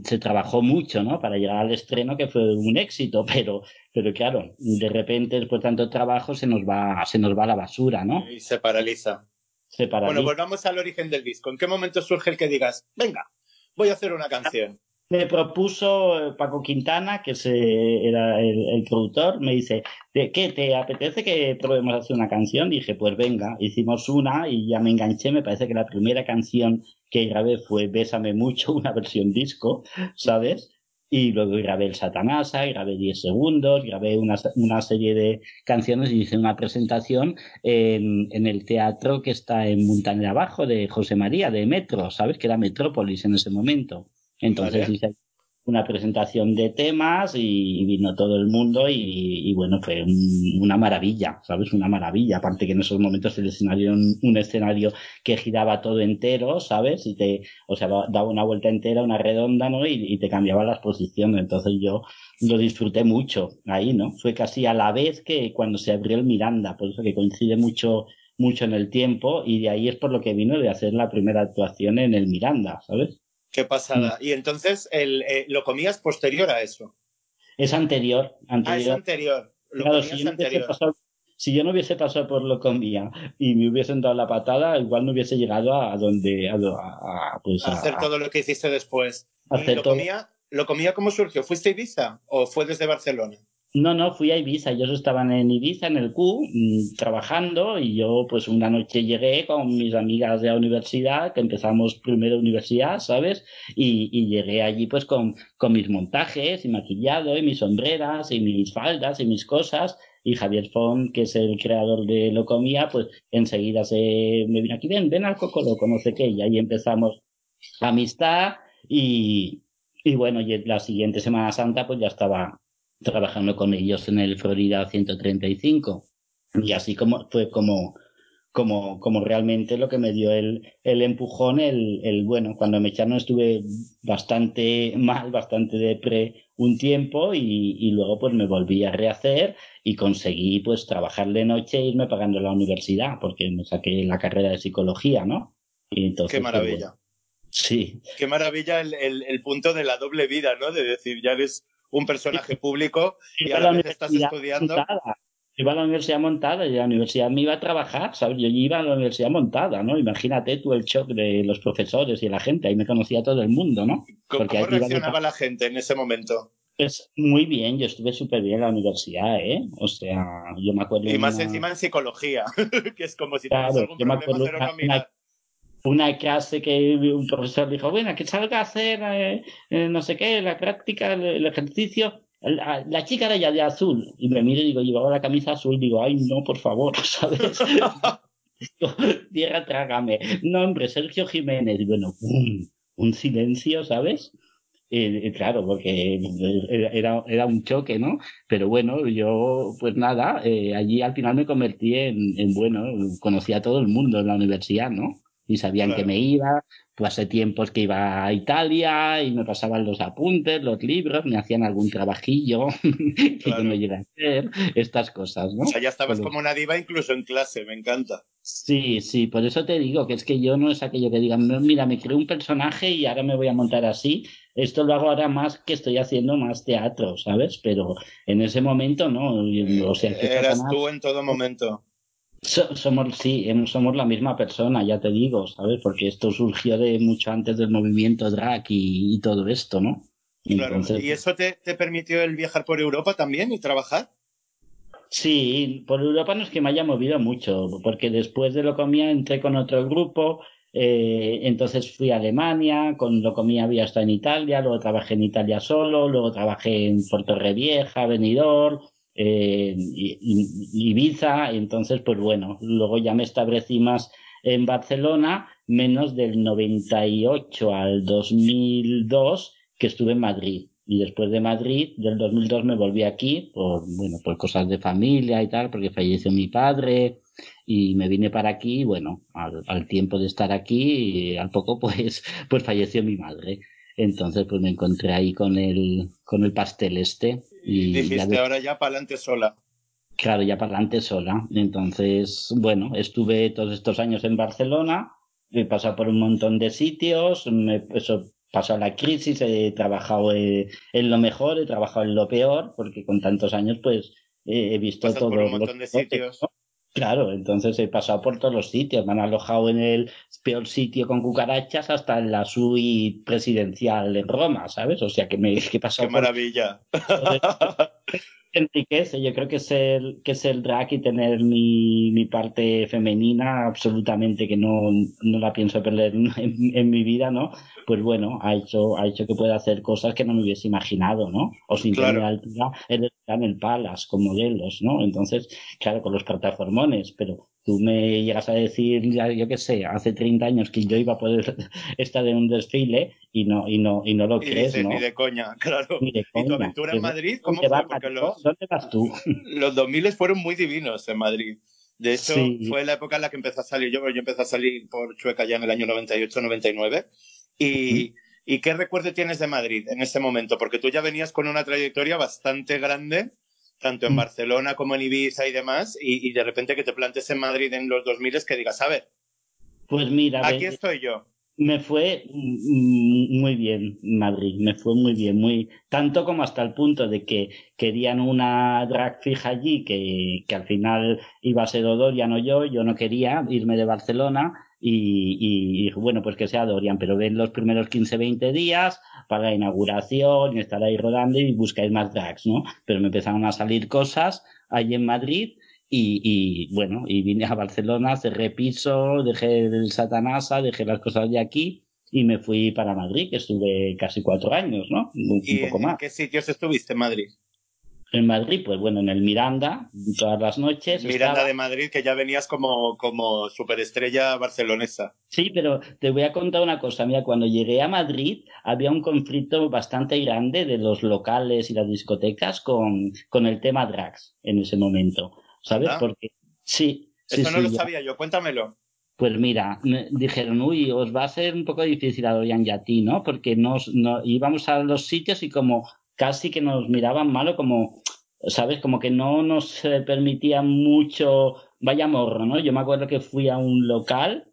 se trabajó mucho, ¿no? Para llegar al estreno, que fue un éxito, pero, pero claro, de repente, después de tanto trabajo, se nos va, se nos va a la basura, ¿no? Y se paraliza. Se paraliza. Bueno, volvamos al origen del disco. ¿En qué momento surge el que digas, venga, voy a hacer una canción. Me propuso Paco Quintana, que se, era el, productor, me dice, ¿qué te apetece que probemos hacer una canción? Dije, pues venga, hicimos una y ya me enganché, me parece que la primera canción que grabé fue Bésame mucho, una versión disco, ¿sabes? Y luego grabé el Satanasa, grabé 10 segundos, grabé una, una serie de canciones y hice una presentación en, en el teatro que está en Montaña Abajo de José María, de Metro, ¿sabes? Que era Metrópolis en ese momento. Entonces vale. hice una presentación de temas y vino todo el mundo y, y bueno, fue un, una maravilla, ¿sabes? Una maravilla. Aparte que en esos momentos el escenario un, un, escenario que giraba todo entero, ¿sabes? Y te, o sea, daba una vuelta entera, una redonda, ¿no? Y, y te cambiaba las posiciones. Entonces yo lo disfruté mucho ahí, ¿no? Fue casi a la vez que cuando se abrió el Miranda, por eso que coincide mucho mucho en el tiempo y de ahí es por lo que vino de hacer la primera actuación en el Miranda, ¿sabes? Qué pasada. Mm. Y entonces, el, eh, ¿lo comías posterior a eso? Es anterior. anterior. Ah, es anterior. Lo claro, si yo, anterior. Pasado, si yo, no hubiese pasado por lo comía y me hubiesen dado la patada, igual no hubiese llegado a donde. A, a, pues a hacer todo lo que hiciste después. ¿Y lo, comía, ¿Lo comía cómo surgió? ¿Fuiste a Ibiza o fue desde Barcelona? No, no, fui a Ibiza. Ellos estaban en Ibiza, en el Q, mmm, trabajando y yo pues una noche llegué con mis amigas de la universidad, que empezamos primero universidad, ¿sabes? Y, y llegué allí pues con, con mis montajes y maquillado y mis sombreras y mis faldas y mis cosas. Y Javier Font, que es el creador de Locomía, pues enseguida se me vino aquí, ven, ven al Coco Loco, no sé qué. Y ahí empezamos amistad y, y bueno, y la siguiente Semana Santa pues ya estaba trabajando con ellos en el Florida 135. Y así como fue como, como, como realmente lo que me dio el, el empujón, el, el, bueno, cuando me echaron estuve bastante mal, bastante depre un tiempo y, y luego pues me volví a rehacer y conseguí pues trabajar de noche e irme pagando la universidad porque me saqué la carrera de psicología, ¿no? Y entonces, Qué maravilla. Pues, bueno, sí. Qué maravilla el, el, el punto de la doble vida, ¿no? De decir, ya eres un personaje público y a la vez estás estudiando. Montada. Iba a la universidad montada y la universidad me iba a trabajar, ¿sabes? Yo iba a la universidad montada, ¿no? Imagínate tú el shock de los profesores y la gente, ahí me conocía todo el mundo, ¿no? ¿Cómo, Porque ¿cómo reaccionaba la gente en ese momento? Pues muy bien, yo estuve súper bien en la universidad, ¿eh? O sea, yo me acuerdo... Y más una... encima en psicología, que es como si claro, algún yo me acuerdo pero no una, una clase que un profesor dijo, bueno, que salga a hacer eh, eh, no sé qué, la práctica, el, el ejercicio. La, la, chica era ya de azul. Y me miro y digo, llevaba la camisa azul. Digo, ay, no, por favor, ¿sabes? Tierra, trágame. No, hombre, Sergio Jiménez. Y bueno, un, un silencio, ¿sabes? Eh, claro, porque era, era un choque, ¿no? Pero bueno, yo, pues nada, eh, allí al final me convertí en, en, bueno, conocí a todo el mundo en la universidad, ¿no? Y sabían que me iba. Pasé tiempos que iba a Italia y me pasaban los apuntes, los libros, me hacían algún trabajillo que yo no llegué a hacer, estas cosas, ¿no? O sea, ya estabas como una diva incluso en clase, me encanta. Sí, sí, por eso te digo que es que yo no es aquello que digan, mira, me creo un personaje y ahora me voy a montar así. Esto lo hago ahora más que estoy haciendo más teatro, ¿sabes? Pero en ese momento no. O sea, Eras tú en todo momento somos, sí, somos la misma persona, ya te digo, ¿sabes? Porque esto surgió de mucho antes del movimiento drag y, todo esto, ¿no? Claro. ¿Y eso te, te, permitió el viajar por Europa también y trabajar? Sí, por Europa no es que me haya movido mucho, porque después de lo comía entré con otro grupo, eh, entonces fui a Alemania, con lo comía había estado en Italia, luego trabajé en Italia solo, luego trabajé en Puerto Revieja, Benidorm, eh, Ibiza, entonces pues bueno, luego ya me establecí más en Barcelona, menos del 98 al 2002 que estuve en Madrid. Y después de Madrid, del 2002 me volví aquí por, bueno, por cosas de familia y tal, porque falleció mi padre y me vine para aquí, bueno, al, tiempo de estar aquí, al poco pues, pues falleció mi madre. Entonces, pues me encontré ahí con el, con el pastel este. Y, dijiste, ahora ya para adelante sola. Claro, ya para adelante sola. Entonces, bueno, estuve todos estos años en Barcelona, he pasado por un montón de sitios, me eso, pasado la crisis, he trabajado eh, en lo mejor, he trabajado en lo peor, porque con tantos años, pues, he visto todo. Por un montón de sitios. Claro, entonces he pasado por todos los sitios. Me han alojado en el peor sitio con cucarachas hasta en la suite presidencial en Roma, ¿sabes? O sea que me he pasado. ¡Qué maravilla! enriquece. Yo creo que es el, que es el drag y tener mi, mi parte femenina, absolutamente que no, no la pienso perder en, en, mi vida, ¿no? Pues bueno, ha hecho, ha hecho que pueda hacer cosas que no me hubiese imaginado, ¿no? O sin claro. tener altura en el Palace con modelos, ¿no? Entonces, claro, con los plataformones, pero tú me llegas a decir, yo qué sé, hace 30 años que yo iba a poder estar en un desfile y no, y no, y no lo y crees, dices, ¿no? Ni de coña, claro. Ni de ¿Y tu aventura en Madrid? ¿Cómo ¿Dónde, fue? vas, Porque los, ¿Dónde vas tú? los 2000 fueron muy divinos en Madrid. De hecho, Sí. fue la época en la que empezó a salir yo, porque yo empecé a salir por Chueca ya en el año 98-99. Y, ¿Y qué recuerdo tienes de Madrid en ese momento? Porque tú ya venías con una trayectoria bastante grande, tanto en Mm. Barcelona como en Ibiza y demás, y, y de repente que te plantes en Madrid en los 2000 es que digas, a ver, Pues mira, aquí estoy yo. me fue mm, muy bien Madrid, me fue muy bien, muy tanto como hasta el punto de que querían una drag fija allí que, que al final iba a ser o Dorian o yo, yo no quería irme de Barcelona y, y, y, bueno, pues que sea Dorian, pero ven los primeros 15, 20 días para la inauguración y estar ahí rodando y buscáis más drags, ¿no? Pero me empezaron a salir cosas allí en Madrid y, y, bueno, y vine a Barcelona, cerré piso, dejé el Satanasa, dejé las cosas de aquí y me fui para Madrid, que estuve casi cuatro años, ¿no? Un, ¿Y un poco en más. qué sitios estuviste en Madrid? En Madrid, pues bueno, en el Miranda, todas las noches. Miranda estaba- de Madrid, que ya venías como, como superestrella barcelonesa. Sí, pero te voy a contar una cosa. Mira, cuando llegué a Madrid había un conflicto bastante grande de los locales y las discotecas con, con el tema drags en ese momento. ¿Sabes? Porque sí. sí, Eso no sí, lo ya. sabía yo, cuéntamelo. Pues mira, me dijeron, uy, os va a ser un poco difícil a Dorian y a ti, ¿no? Porque nos, no, íbamos a los sitios y como casi que nos miraban malo, como, ¿sabes? Como que no nos eh, permitían mucho, vaya morro, ¿no? Yo me acuerdo que fui a un local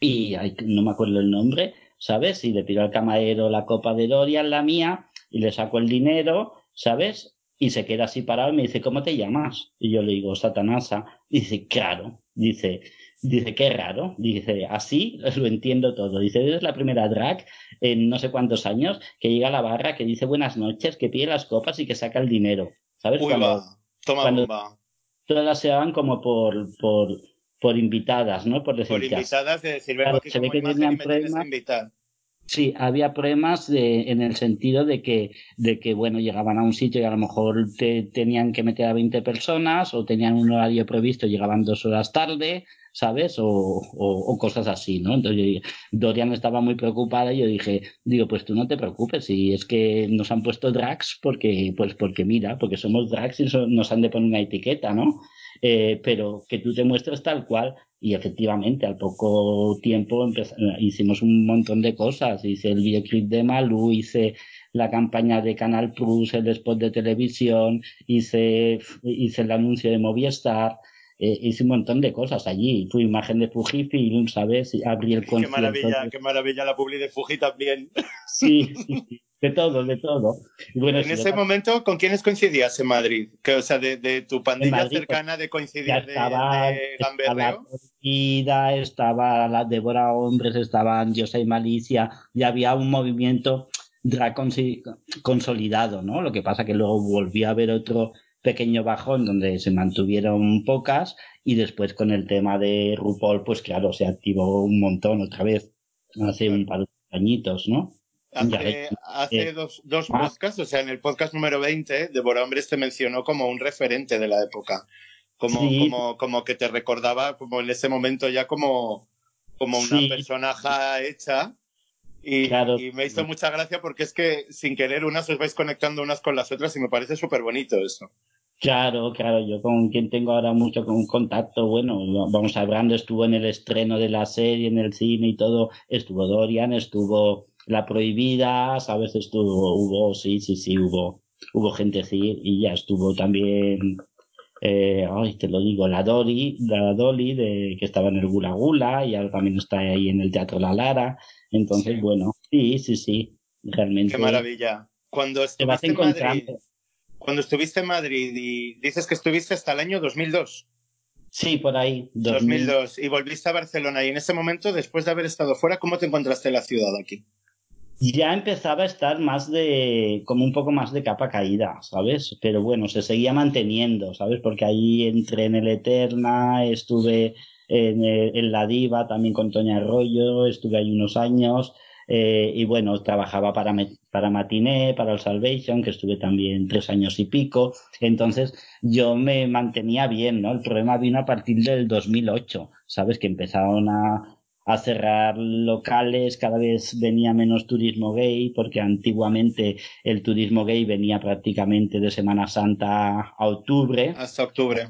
y no me acuerdo el nombre, ¿sabes? Y le pido al camarero la copa de Dorian, la mía, y le saco el dinero, ¿sabes? Y se queda así parado y me dice, ¿cómo te llamas? Y yo le digo, Satanasa. Dice, claro. Dice, dice, qué raro. Dice, así lo entiendo todo. Dice, eres la primera drag en no sé cuántos años que llega a la barra, que dice buenas noches, que pide las copas y que saca el dinero. ¿Sabes? Uy, Cuando va. Toma cuando- bomba. todas se daban como por, por, por invitadas, ¿no? Por decir, Por ya. invitadas de decir, Claro, se ve que tenían invitar. Sí, había problemas de, en el sentido de que, de que, bueno, llegaban a un sitio y a lo mejor te, tenían que meter a 20 personas o tenían un horario previsto llegaban dos horas tarde, ¿sabes? O, o, cosas así, ¿no? Entonces Dorian estaba muy preocupada y yo dije, digo, pues tú no te preocupes, si es que nos han puesto drags porque, pues porque mira, porque somos drags y nos han de poner una etiqueta, ¿no? eh, pero que tú te muestres tal cual. Y efectivamente, al poco tiempo hicimos un montón de cosas. Hice el videoclip de Malu, hice la campaña de Canal Plus, el spot de televisión, hice, hice el anuncio de Movistar, eh, hice un montón de cosas allí. Fui imagen de Fujifilm, ¿sabes? Abrí el concierto. Qué maravilla, qué maravilla la publi de Fuji también. Sí, sí, de todo, de todo. bueno, en ese momento, ¿con quiénes coincidías en Madrid? Que, o sea, de, tu pandilla pues, cercana de coincidir estaba, de, Estaba la estaba la Débora Hombres, estaban Yosa y Malicia, y había un movimiento drag consolidado, ¿no? Lo que pasa que luego volvió a haber otro pequeño bajón donde se mantuvieron pocas y después con el tema de RuPaul, pues claro, se activó un montón otra vez hace un par de añitos, ¿no? Hace, hace dos, dos podcasts, o sea, en el podcast número 20, Débora Hombres te mencionó como un referente de la época, como, como, como que te recordaba como en ese momento ya como, como una personaje hecha y, y, me hizo mucha gracia porque es que sin querer unas os vais conectando unas con las otras y me parece súper bonito eso. Claro, claro, yo con quien tengo ahora mucho con contacto, bueno, vamos hablando, estuvo en el estreno de la serie, en el cine y todo, estuvo Dorian, estuvo La Prohibida, sabes, estuvo, hubo, sí, sí, sí, hubo, hubo gente, sí, y ya estuvo también, eh, ay, te lo digo, la Dori, la Dolly, de, que estaba en el Gula Gula, y ahora también está ahí en el Teatro La Lara, entonces, bueno, sí, sí, sí, realmente. Qué maravilla. Cuando estuviste en Madrid, cuando estuviste en Madrid y dices que estuviste hasta el año 2002. Sí, por ahí. 2002. Y volviste a Barcelona. Y en ese momento, después de haber estado fuera, ¿cómo te encontraste en la ciudad aquí? Ya empezaba a estar más de, como un poco más de capa caída, ¿sabes? Pero bueno, se seguía manteniendo, ¿sabes? Porque ahí entré en el Eterna, estuve en, en La Diva también con Toña Arroyo, estuve ahí unos años. Eh, y bueno, trabajaba para, para Matiné, para el Salvation, que estuve también tres años y pico. Entonces yo me mantenía bien, ¿no? El problema vino a partir del 2008, ¿sabes? Que empezaron a, a cerrar locales, cada vez venía menos turismo gay, porque antiguamente el turismo gay venía prácticamente de Semana Santa a octubre. Hasta octubre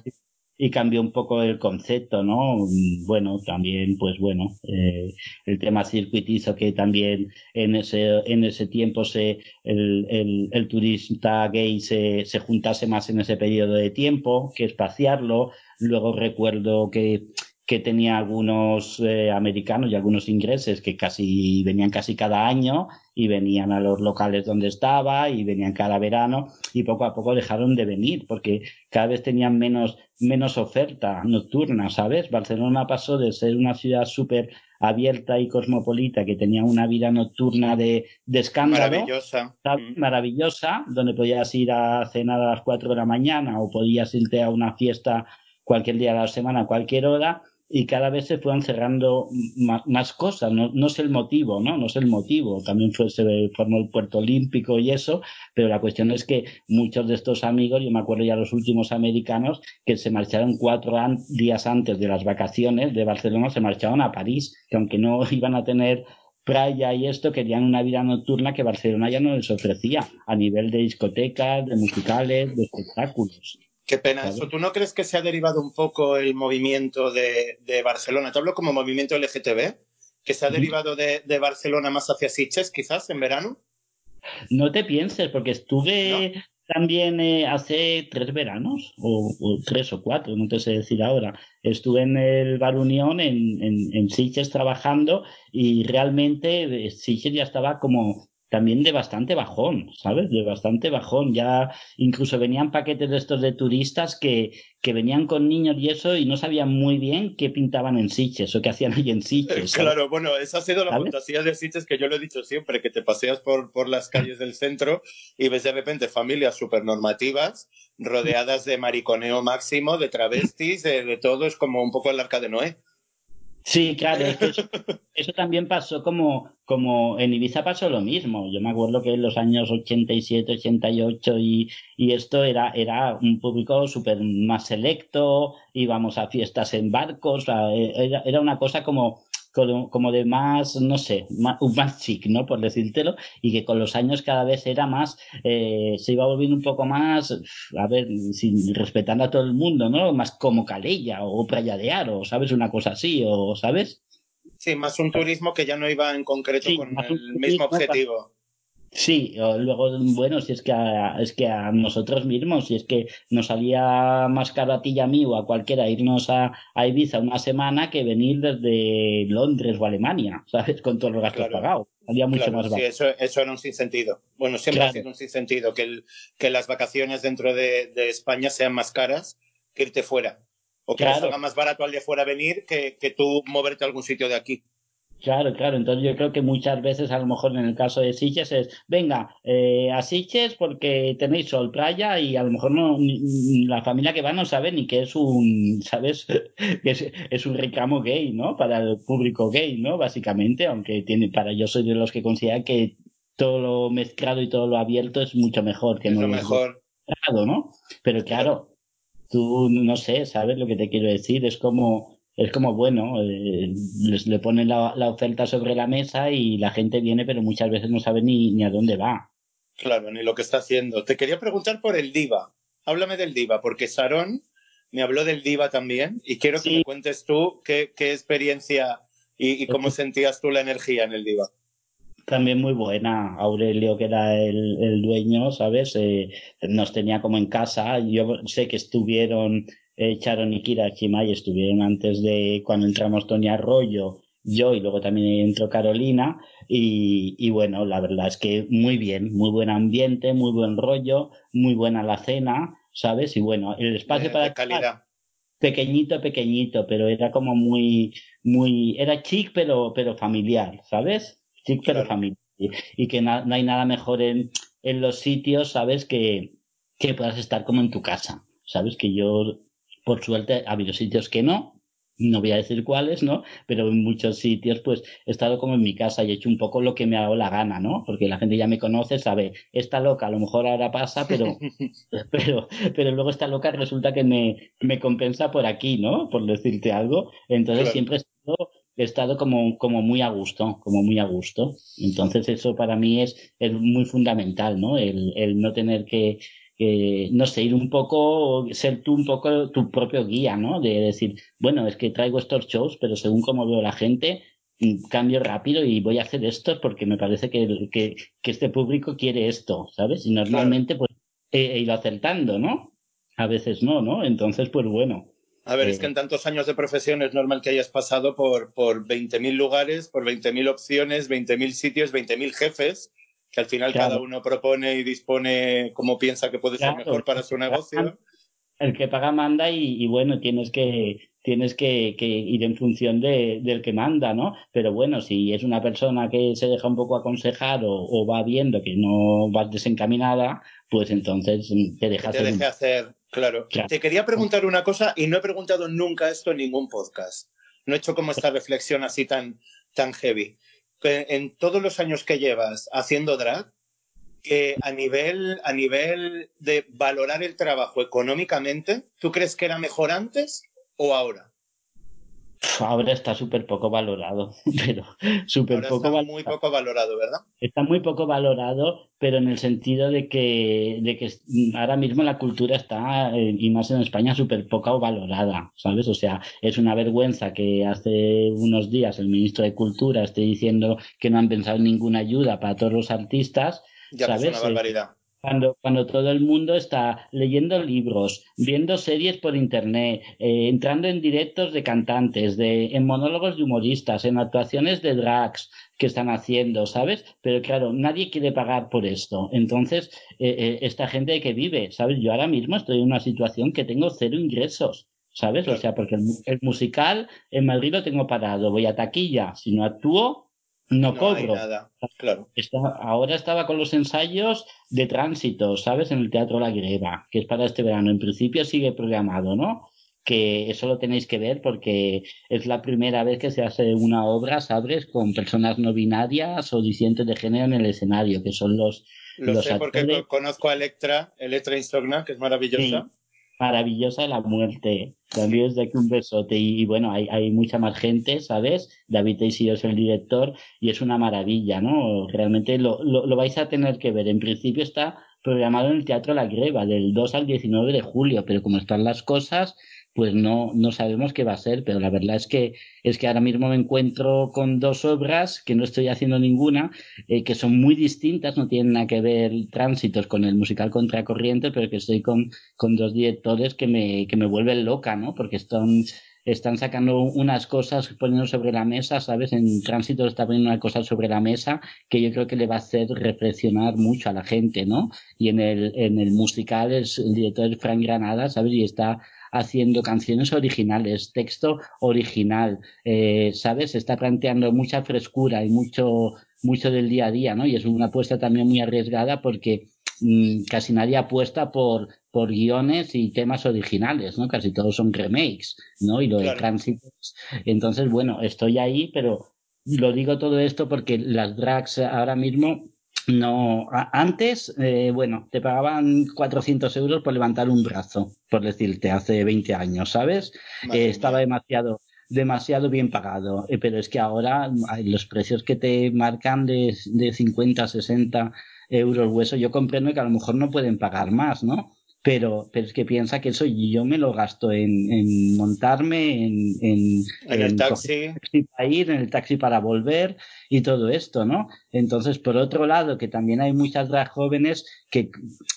y cambió un poco el concepto, ¿no? Bueno, también, pues bueno, eh, el tema circuitizo que también en ese, en ese tiempo se, el, el, el turista gay se, se juntase más en ese periodo de tiempo, que espaciarlo. Luego recuerdo que que tenía algunos eh, americanos y algunos ingleses que casi venían casi cada año y venían a los locales donde estaba y venían cada verano y poco a poco dejaron de venir porque cada vez tenían menos menos oferta nocturna, ¿sabes? Barcelona pasó de ser una ciudad súper abierta y cosmopolita que tenía una vida nocturna de, de escándalo. Maravillosa. Mm. Maravillosa, donde podías ir a cenar a las 4 de la mañana o podías irte a una fiesta cualquier día de la semana, cualquier hora, y cada vez se fueron cerrando más, cosas, no, no, sé el motivo, ¿no? No sé el motivo, también fue, se formó el puerto olímpico y eso, pero la cuestión es que muchos de estos amigos, yo me acuerdo ya los últimos americanos, que se marcharon cuatro días antes de las vacaciones de Barcelona, se marcharon a París, que aunque no iban a tener playa y esto, querían una vida nocturna que Barcelona ya no les ofrecía, a nivel de discotecas, de musicales, de espectáculos. Qué pena eso. ¿Tú no crees que se ha derivado un poco el movimiento de, Barcelona? Te hablo como movimiento LGTB, que se ha derivado de, Barcelona más hacia Sitges, quizás, en verano. No te pienses, porque estuve también eh, hace tres veranos, o, tres o cuatro, no te sé decir ahora. Estuve en el Bar Unión, en, en, en Sitges, trabajando, y realmente eh, Sitges ya estaba como también de bastante bajón, ¿sabes? De bastante bajón. Ya incluso venían paquetes de estos de turistas que, que venían con niños y eso y no sabían muy bien qué pintaban en Sitges o qué hacían ahí en Sitges. Claro, bueno, esa ha sido la fantasía de Sitges que yo lo he dicho siempre, que te paseas por, por las calles del centro y ves de repente familias súper normativas rodeadas de mariconeo máximo, de travestis, de, de todo, es como un poco el arca de Noé. Sí, claro, es que eso, también pasó como, como en Ibiza pasó lo mismo. Yo me acuerdo que en los años 87, 88 y, y esto era, era un público súper más selecto, íbamos a fiestas en barcos, era, era una cosa como, como, de más, no sé, más, más chic, ¿no? Por decírtelo, y que con los años cada vez era más, eh, se iba volviendo un poco más, a ver, sin respetando a todo el mundo, ¿no? Más como Calella o Playa de Aro, ¿sabes? Una cosa así, o, ¿sabes? Sí, más un turismo que ya no iba en concreto con el mismo objetivo. Sí, luego, bueno, si es que a, es que a nosotros mismos, si es que nos salía más caro a ti y a mí o a cualquiera irnos a, Ibiza una semana que venir desde Londres o Alemania, ¿sabes? Con todos los gastos pagados. Salía mucho más barato. Sí, eso, eso era un sinsentido. Bueno, siempre ha sido un sinsentido que, el, que las vacaciones dentro de, España sean más caras que irte fuera. O que salga más barato al de fuera venir que, que tú moverte a algún sitio de aquí. Claro, claro. Entonces yo creo que muchas veces, a lo mejor en el caso de Sitges, es, venga, eh, a Sitges porque tenéis sol, playa y a lo mejor no, la familia que va no sabe ni que es un, ¿sabes? que es, es, un recamo gay, ¿no? Para el público gay, ¿no? Básicamente, aunque tiene, para yo soy de los que consideran que todo lo mezclado y todo lo abierto es mucho mejor que es no lo mejor. ¿no? Pero claro, tú no sé, ¿sabes lo que te quiero decir? Es como es como bueno, eh, les, le ponen la, oferta sobre la mesa y la gente viene, pero muchas veces no sabe ni, ni a dónde va. Claro, ni lo que está haciendo. Te quería preguntar por el Diva. Háblame del Diva, porque Sarón me habló del Diva también y quiero que me cuentes tú qué, qué experiencia y, cómo sentías tú la energía en el Diva. También muy buena. Aurelio, que era el, dueño, ¿sabes? Eh, nos tenía como en casa. Yo sé que estuvieron eh, Charon y Kira Chimay estuvieron antes de cuando entramos Tony Arroyo, yo y luego también entró Carolina y, bueno, la verdad es que muy bien, muy buen ambiente, muy buen rollo, muy buena la cena, ¿sabes? Y bueno, el espacio para... calidad. Pequeñito, pequeñito, pero era como muy, muy, era chic pero, pero familiar, ¿sabes? Chic pero familiar. Y, que no hay nada mejor en, en los sitios, ¿sabes? Que, que puedas estar como en tu casa. Sabes que yo por suerte ha habido sitios que no, no voy a decir cuáles, ¿no? Pero en muchos sitios, pues, he estado como en mi casa y he hecho un poco lo que me ha dado la gana, ¿no? Porque la gente ya me conoce, sabe, esta loca a lo mejor ahora pasa, pero, pero, pero luego esta loca resulta que me, me compensa por aquí, ¿no? Por decirte algo. Entonces siempre he estado, he estado como, como muy a gusto, como muy a gusto. Entonces eso para mí es, es muy fundamental, ¿no? El, el no tener que, no sé, ir un poco, ser tú un poco tu propio guía, ¿no? De decir, bueno, es que traigo estos shows, pero según cómo veo la gente, mm, cambio rápido y voy a hacer esto porque me parece que, que, este público quiere esto, ¿sabes? Y normalmente pues he, ido acertando, ¿no? A veces no, ¿no? Entonces, pues bueno. A ver, es que en eh, tantos años de profesión es normal que hayas pasado por, por 20.000 lugares, por 20.000 opciones, 20.000 sitios, 20.000 jefes que al final cada uno propone y dispone cómo piensa que puede ser mejor para su negocio. El que paga manda y, bueno, tienes que tienes que, ir en función de, del que manda, ¿no? Pero bueno, si es una persona que se deja un poco aconsejar o, va viendo que no vas desencaminada, pues entonces te deja Te deje hacer, claro. Te quería preguntar una cosa y no he preguntado nunca esto en ningún podcast. No he hecho como esta reflexión así tan, tan heavy en todos los años que llevas haciendo drag, que a nivel, a nivel de valorar el trabajo económicamente, ¿tú crees que era mejor antes o ahora? Ahora está súper poco valorado, pero súper poco está muy poco valorado, ¿verdad? Está muy poco valorado, pero en el sentido de que, de que ahora mismo la cultura está, eh, y más en España, súper poco valorada, ¿sabes? O sea, es una vergüenza que hace unos días el ministro de Cultura esté diciendo que no han pensado en ninguna ayuda para todos los artistas. Ya ¿sabes? es una barbaridad cuando, cuando todo el mundo está leyendo libros, viendo series por internet, eh, entrando en directos de cantantes, de, en monólogos de humoristas, en actuaciones de drags que están haciendo, ¿sabes? Pero claro, nadie quiere pagar por esto. Entonces, eh, eh, esta gente que vive, ¿sabes? Yo ahora mismo estoy en una situación que tengo cero ingresos. ¿Sabes? O sea, porque el, el musical en Madrid lo tengo parado, voy a taquilla, si no actúo, no, cobro. nada, claro. ahora estaba con los ensayos de tránsito, ¿sabes? En el Teatro La Greba, que es para este verano. En principio sigue programado, ¿no? Que eso lo tenéis que ver porque es la primera vez que se hace una obra, ¿sabes? Con personas no binarias o disidentes de género en el escenario, que son los. Lo sé porque conozco a Electra, Electra Instagram, que es maravillosa. Maravillosa la muerte. También desde aquí un besote. Y, bueno, hay, hay, mucha más gente, ¿sabes? David Teixeira es el director y es una maravilla, ¿no? Realmente lo, lo, vais a tener que ver. En principio está programado en el Teatro La Greva del 2 al 19 de julio, pero como están las cosas, pues no, no sabemos qué va a ser, pero la verdad es que, es que ahora mismo me encuentro con dos obras que no estoy haciendo ninguna, eh, que son muy distintas, no tienen nada que ver tránsitos con el musical Contracorriente, pero que estoy con, con dos directores que me, que me vuelven loca, ¿no? Porque están, están sacando unas cosas poniendo sobre la mesa, ¿sabes? En tránsito está poniendo una cosa sobre la mesa que yo creo que le va a hacer reflexionar mucho a la gente, ¿no? Y en el, en el musical es, el director Frank Granada, ¿sabes? Y está haciendo canciones originales, texto original, eh, ¿sabes? Se está planteando mucha frescura y mucho, mucho del día a día, ¿no? Y es una apuesta también muy arriesgada porque mmm, casi nadie apuesta por, por guiones y temas originales, ¿no? Casi todos son remakes, ¿no? Y lo claro. de tránsitos. Entonces, bueno, estoy ahí, pero lo digo todo esto porque las drags ahora mismo no, antes, eh, bueno, te pagaban 400 euros por levantar un brazo, por decirte, hace 20 años, ¿sabes? Eh, estaba demasiado, demasiado bien pagado, eh, pero es que ahora los precios que te marcan de, de 50, 60 euros hueso, yo comprendo que a lo mejor no pueden pagar más, ¿no? Pero, pero es que piensa que eso yo me lo gasto en, en montarme, en, en, en el taxi. El taxi para ir, en el taxi para volver y todo esto, ¿no? Entonces, por otro lado, que también hay muchas drag jóvenes que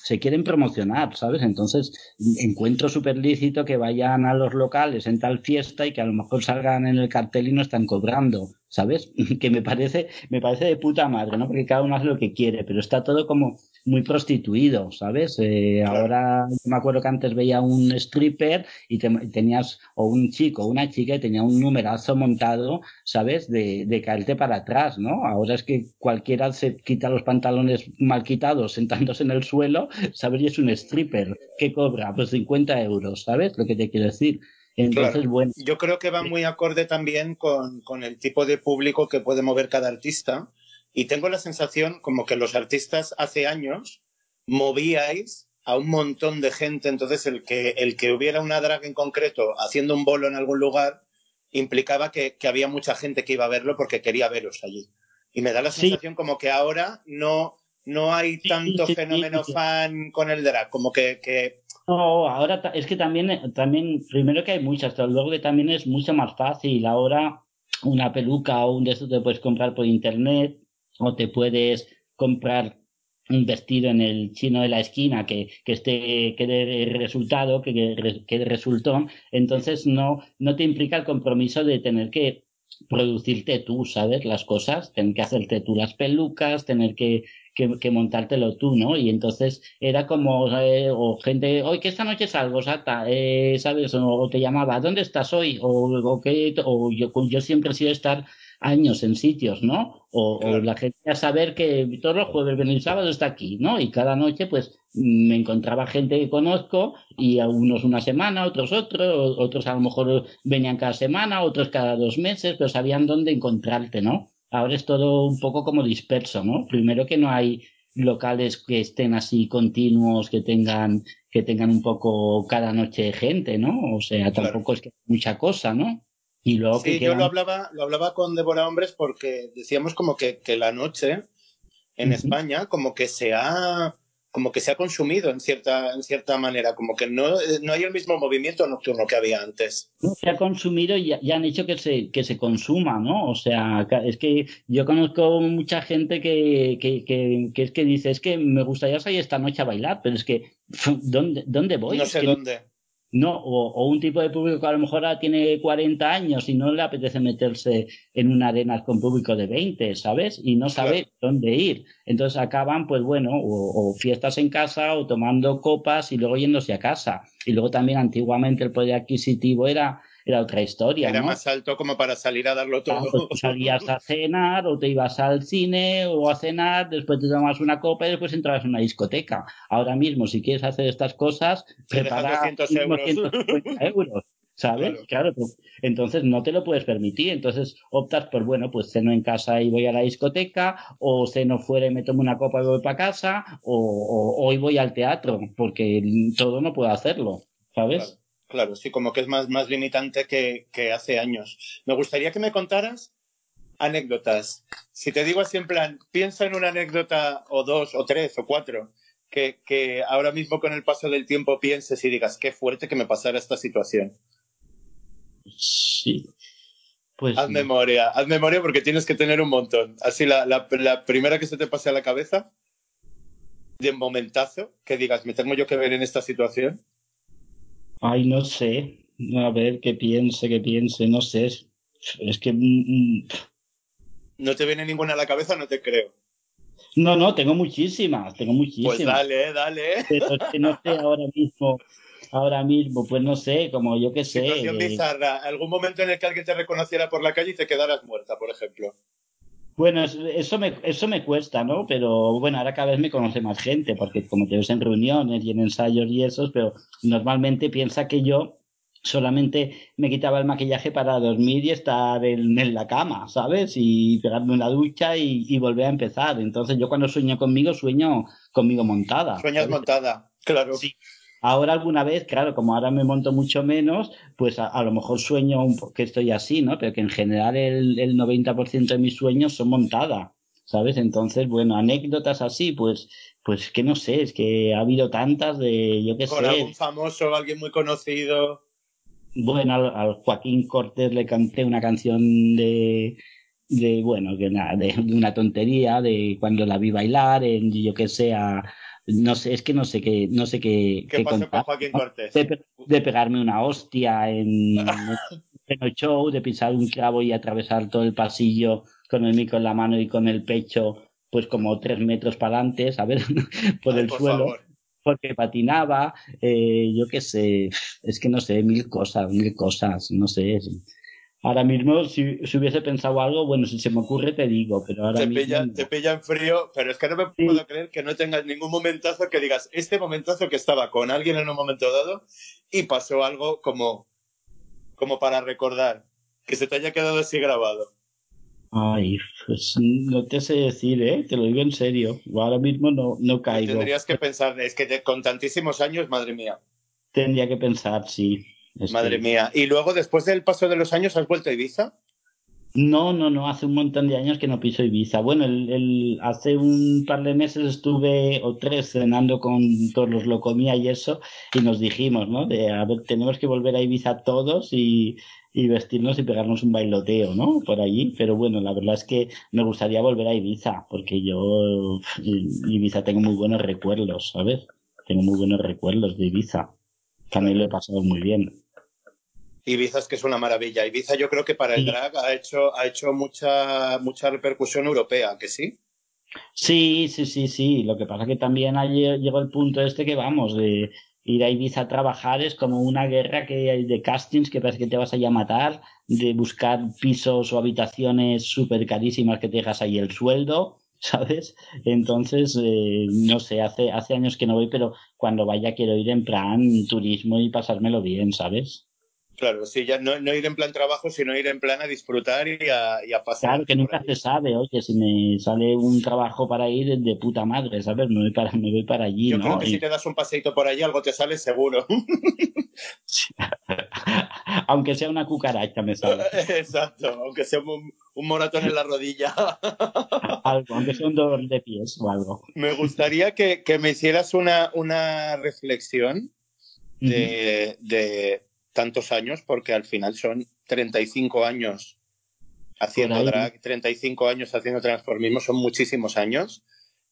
se quieren promocionar, ¿sabes? Entonces, encuentro súper lícito que vayan a los locales en tal fiesta y que a lo mejor salgan en el cartel y no están cobrando, ¿sabes? Que me parece, me parece de puta madre, ¿no? Porque cada uno hace lo que quiere, pero está todo como muy prostituido, ¿sabes? Eh, claro. Ahora me acuerdo que antes veía un stripper y te, tenías, o un chico, o una chica y tenía un numerazo montado, ¿sabes? De, de caerte para atrás, ¿no? Ahora es que cualquiera se quita los pantalones mal quitados sentándose en el suelo, ¿sabes? Y es un stripper que cobra pues 50 euros, ¿sabes? Lo que te quiero decir. Entonces, claro. bueno. Yo creo que va muy acorde también con, con el tipo de público que puede mover cada artista. Y tengo la sensación como que los artistas hace años movíais a un montón de gente, entonces el que, el que hubiera una drag en concreto haciendo un bolo en algún lugar implicaba que, que había mucha gente que iba a verlo porque quería veros allí. Y me da la sensación sí. como que ahora no, no hay tanto sí, sí, fenómeno fan con el drag, como que, que... No, ahora es que también, también, primero que hay muchas, pero luego que también es mucho más fácil. Ahora una peluca o un de estos te puedes comprar por internet o te puedes comprar un vestido en el chino de la esquina que, que esté que dé resultado, que, que, resultón, entonces no, no te implica el compromiso de tener que producirte tú, ¿sabes? Las cosas, tener que hacerte tú las pelucas, tener que, que, montártelo tú, ¿no? Y entonces era como, eh, o gente, hoy que esta noche salgo, Sata, eh, ¿sabes? O, te llamaba, ¿dónde estás hoy? O, o, que, o yo, yo siempre he sido estar años en sitios, ¿no? O, claro. o, la gente a saber que todos los jueves, viernes y sábado está aquí, ¿no? Y cada noche, pues, me encontraba gente que conozco y a unos una semana, otros otro, otros a lo mejor venían cada semana, otros cada dos meses, pero sabían dónde encontrarte, ¿no? Ahora es todo un poco como disperso, ¿no? Primero que no hay locales que estén así continuos, que tengan, que tengan un poco cada noche gente, ¿no? O sea, tampoco claro. es que mucha cosa, ¿no? Y luego sí, que quedan... yo lo hablaba, lo hablaba con Débora Hombres porque decíamos como que, que la noche en uh -huh. España como que se ha como que se ha consumido en cierta, en cierta manera, como que no, no hay el mismo movimiento nocturno que había antes. No, se ha consumido y, y han hecho que se, que se consuma, ¿no? O sea, es que yo conozco mucha gente que, que, que, que es que dice, es que me gustaría salir esta noche a bailar, pero es que, ¿dónde, dónde voy? No sé es dónde. No, o, o, un tipo de público que a lo mejor tiene 40 años y no le apetece meterse en una arena con público de 20, ¿sabes? Y no sabe claro. dónde ir. Entonces acaban, pues bueno, o, o, fiestas en casa o tomando copas y luego yéndose a casa. Y luego también antiguamente el poder adquisitivo era era otra historia. Era ¿no? más alto como para salir a darlo todo. Claro, salías a cenar o te ibas al cine o a cenar, después te tomas una copa y después entrabas en una discoteca. Ahora mismo, si quieres hacer estas cosas, prepara 200 euros. 150 euros. ¿Sabes? Claro. claro pues, entonces no te lo puedes permitir. Entonces optas por, bueno, pues ceno en casa y voy a la discoteca, o ceno fuera y me tomo una copa y voy para casa, o, o hoy voy al teatro, porque todo no puedo hacerlo. ¿sabes? Claro, sí, como que es más, más limitante que, que hace años. Me gustaría que me contaras anécdotas. Si te digo así en plan, piensa en una anécdota o dos o tres o cuatro que, que ahora mismo con el paso del tiempo pienses y digas, qué fuerte que me pasara esta situación. Sí. Pues Haz memoria, haz memoria porque tienes que tener un montón. Así la, la, la primera que se te pase a la cabeza, de momentazo, que digas, me tengo yo que ver en esta situación. Ay, no sé. A ver, que piense, que piense, no sé. Es, que... mm, mm, ¿No te viene ninguna a la cabeza? No te creo. No, no, tengo muchísimas, tengo muchísimas. Pues dale, dale. Pero es que no sé ahora mismo, ahora mismo, pues no sé, como yo qué sé. Situación eh, bizarra. ¿Algún momento en el que alguien te reconociera por la calle y te quedaras muerta, por ejemplo? Bueno, es- eso me, eso me cuesta, ¿no? Pero bueno, ahora cada vez me conoce más gente, porque como te ves en reuniones y en ensayos y esos, pero normalmente piensa que yo solamente me quitaba el maquillaje para dormir y estar en, en la cama, ¿sabes? Y pegarme una ducha y, y volver a empezar. Entonces yo cuando sueño conmigo, sueño conmigo montada. Sueñas ¿sabes? montada, claro. Sí. Ahora alguna vez, claro, como ahora me monto mucho menos, pues a, a lo mejor sueño un que estoy así, ¿no? Pero que en general el, el 90% de mis sueños son montada, ¿sabes? Entonces, bueno, anécdotas así, pues, pues que no sé, es que ha habido tantas de, yo qué Con sé, algún famoso, alguien muy conocido. bueno, al, al Joaquín Cortés le canté una canción de, de bueno, que nada, de, de una tontería, de cuando la vi bailar, en, yo qué sé, a- no sé, es que no sé qué, no sé qué, ¿Qué qué pasó con contar. Joaquín ¿no? Cortés? De, pe- de pegarme una hostia en, en el show, de pisar un clavo y atravesar todo el pasillo con el micro en la mano y con el pecho, pues como tres metros para adelante, ¿sabes? por Ay, el por suelo, favor. porque patinaba, eh, yo qué sé, es que no sé, mil cosas, mil cosas, no sé. Ahora mismo, si, si hubiese pensado algo, bueno, si se me ocurre te digo, pero ahora Te mismo pilla, te pilla en frío, pero es que no me Sí. puedo creer que no tengas ningún momentazo que digas, este momentazo que estaba con alguien en un momento dado y pasó algo como, como para recordar, que se te haya quedado así grabado. Ay, pues no te sé decir, ¿eh? Te lo digo en serio. Ahora mismo no, no caigo. tendrías que pensar, es que con tantísimos años, madre mía, Tendría que pensar, sí. Madre que- mía. Y luego, después del paso de los años, ¿has vuelto a Ibiza? No, no, no, hace un montón de años que no piso Ibiza. Bueno, el, el- hace un par de meses estuve, o tres, cenando con todos los Locomía y eso, y nos dijimos, ¿no? De, a ver, tenemos que volver a Ibiza todos y, y vestirnos y pegarnos un bailoteo, ¿no? Por allí. Pero bueno, la verdad es que me gustaría volver a Ibiza, porque yo, Ibiza tengo muy buenos recuerdos, ¿sabes? Tengo muy buenos recuerdos de Ibiza. También lo he pasado muy bien. Ibiza es que es una maravilla. Ibiza yo creo que para el drag ha hecho, ha hecho mucha, mucha repercusión europea, ¿que sí? Sí, sí, sí, sí. Lo que pasa que también llegó el punto este que vamos, de ir a Ibiza a trabajar es como una guerra que hay de castings que parece que te vas a ir a matar, de buscar pisos o habitaciones súper carísimas que te dejas ahí el sueldo, ¿sabes? Entonces, eh, no sé, hace, hace años que no voy, pero cuando vaya quiero ir en plan turismo y pasármelo bien, ¿sabes? Claro, sí, ya no, no ir en plan trabajo, sino ir en plan a disfrutar y a, y a pasar. Claro que nunca se sabe, oye, si me sale un trabajo para ir de puta madre, ¿sabes? Me voy para, me voy para allí, Yo ¿no? creo que Y- si te das un paseito por allí, algo te sale seguro. Aunque sea una cucaracha, me sale. Exacto, aunque sea un, un moratón en la rodilla. Algo, aunque sea un dolor de pies o algo. Me gustaría que, que me hicieras una, una reflexión de, de tantos años, porque al final son 35 años haciendo drag, 35 años haciendo transformismo, son muchísimos años.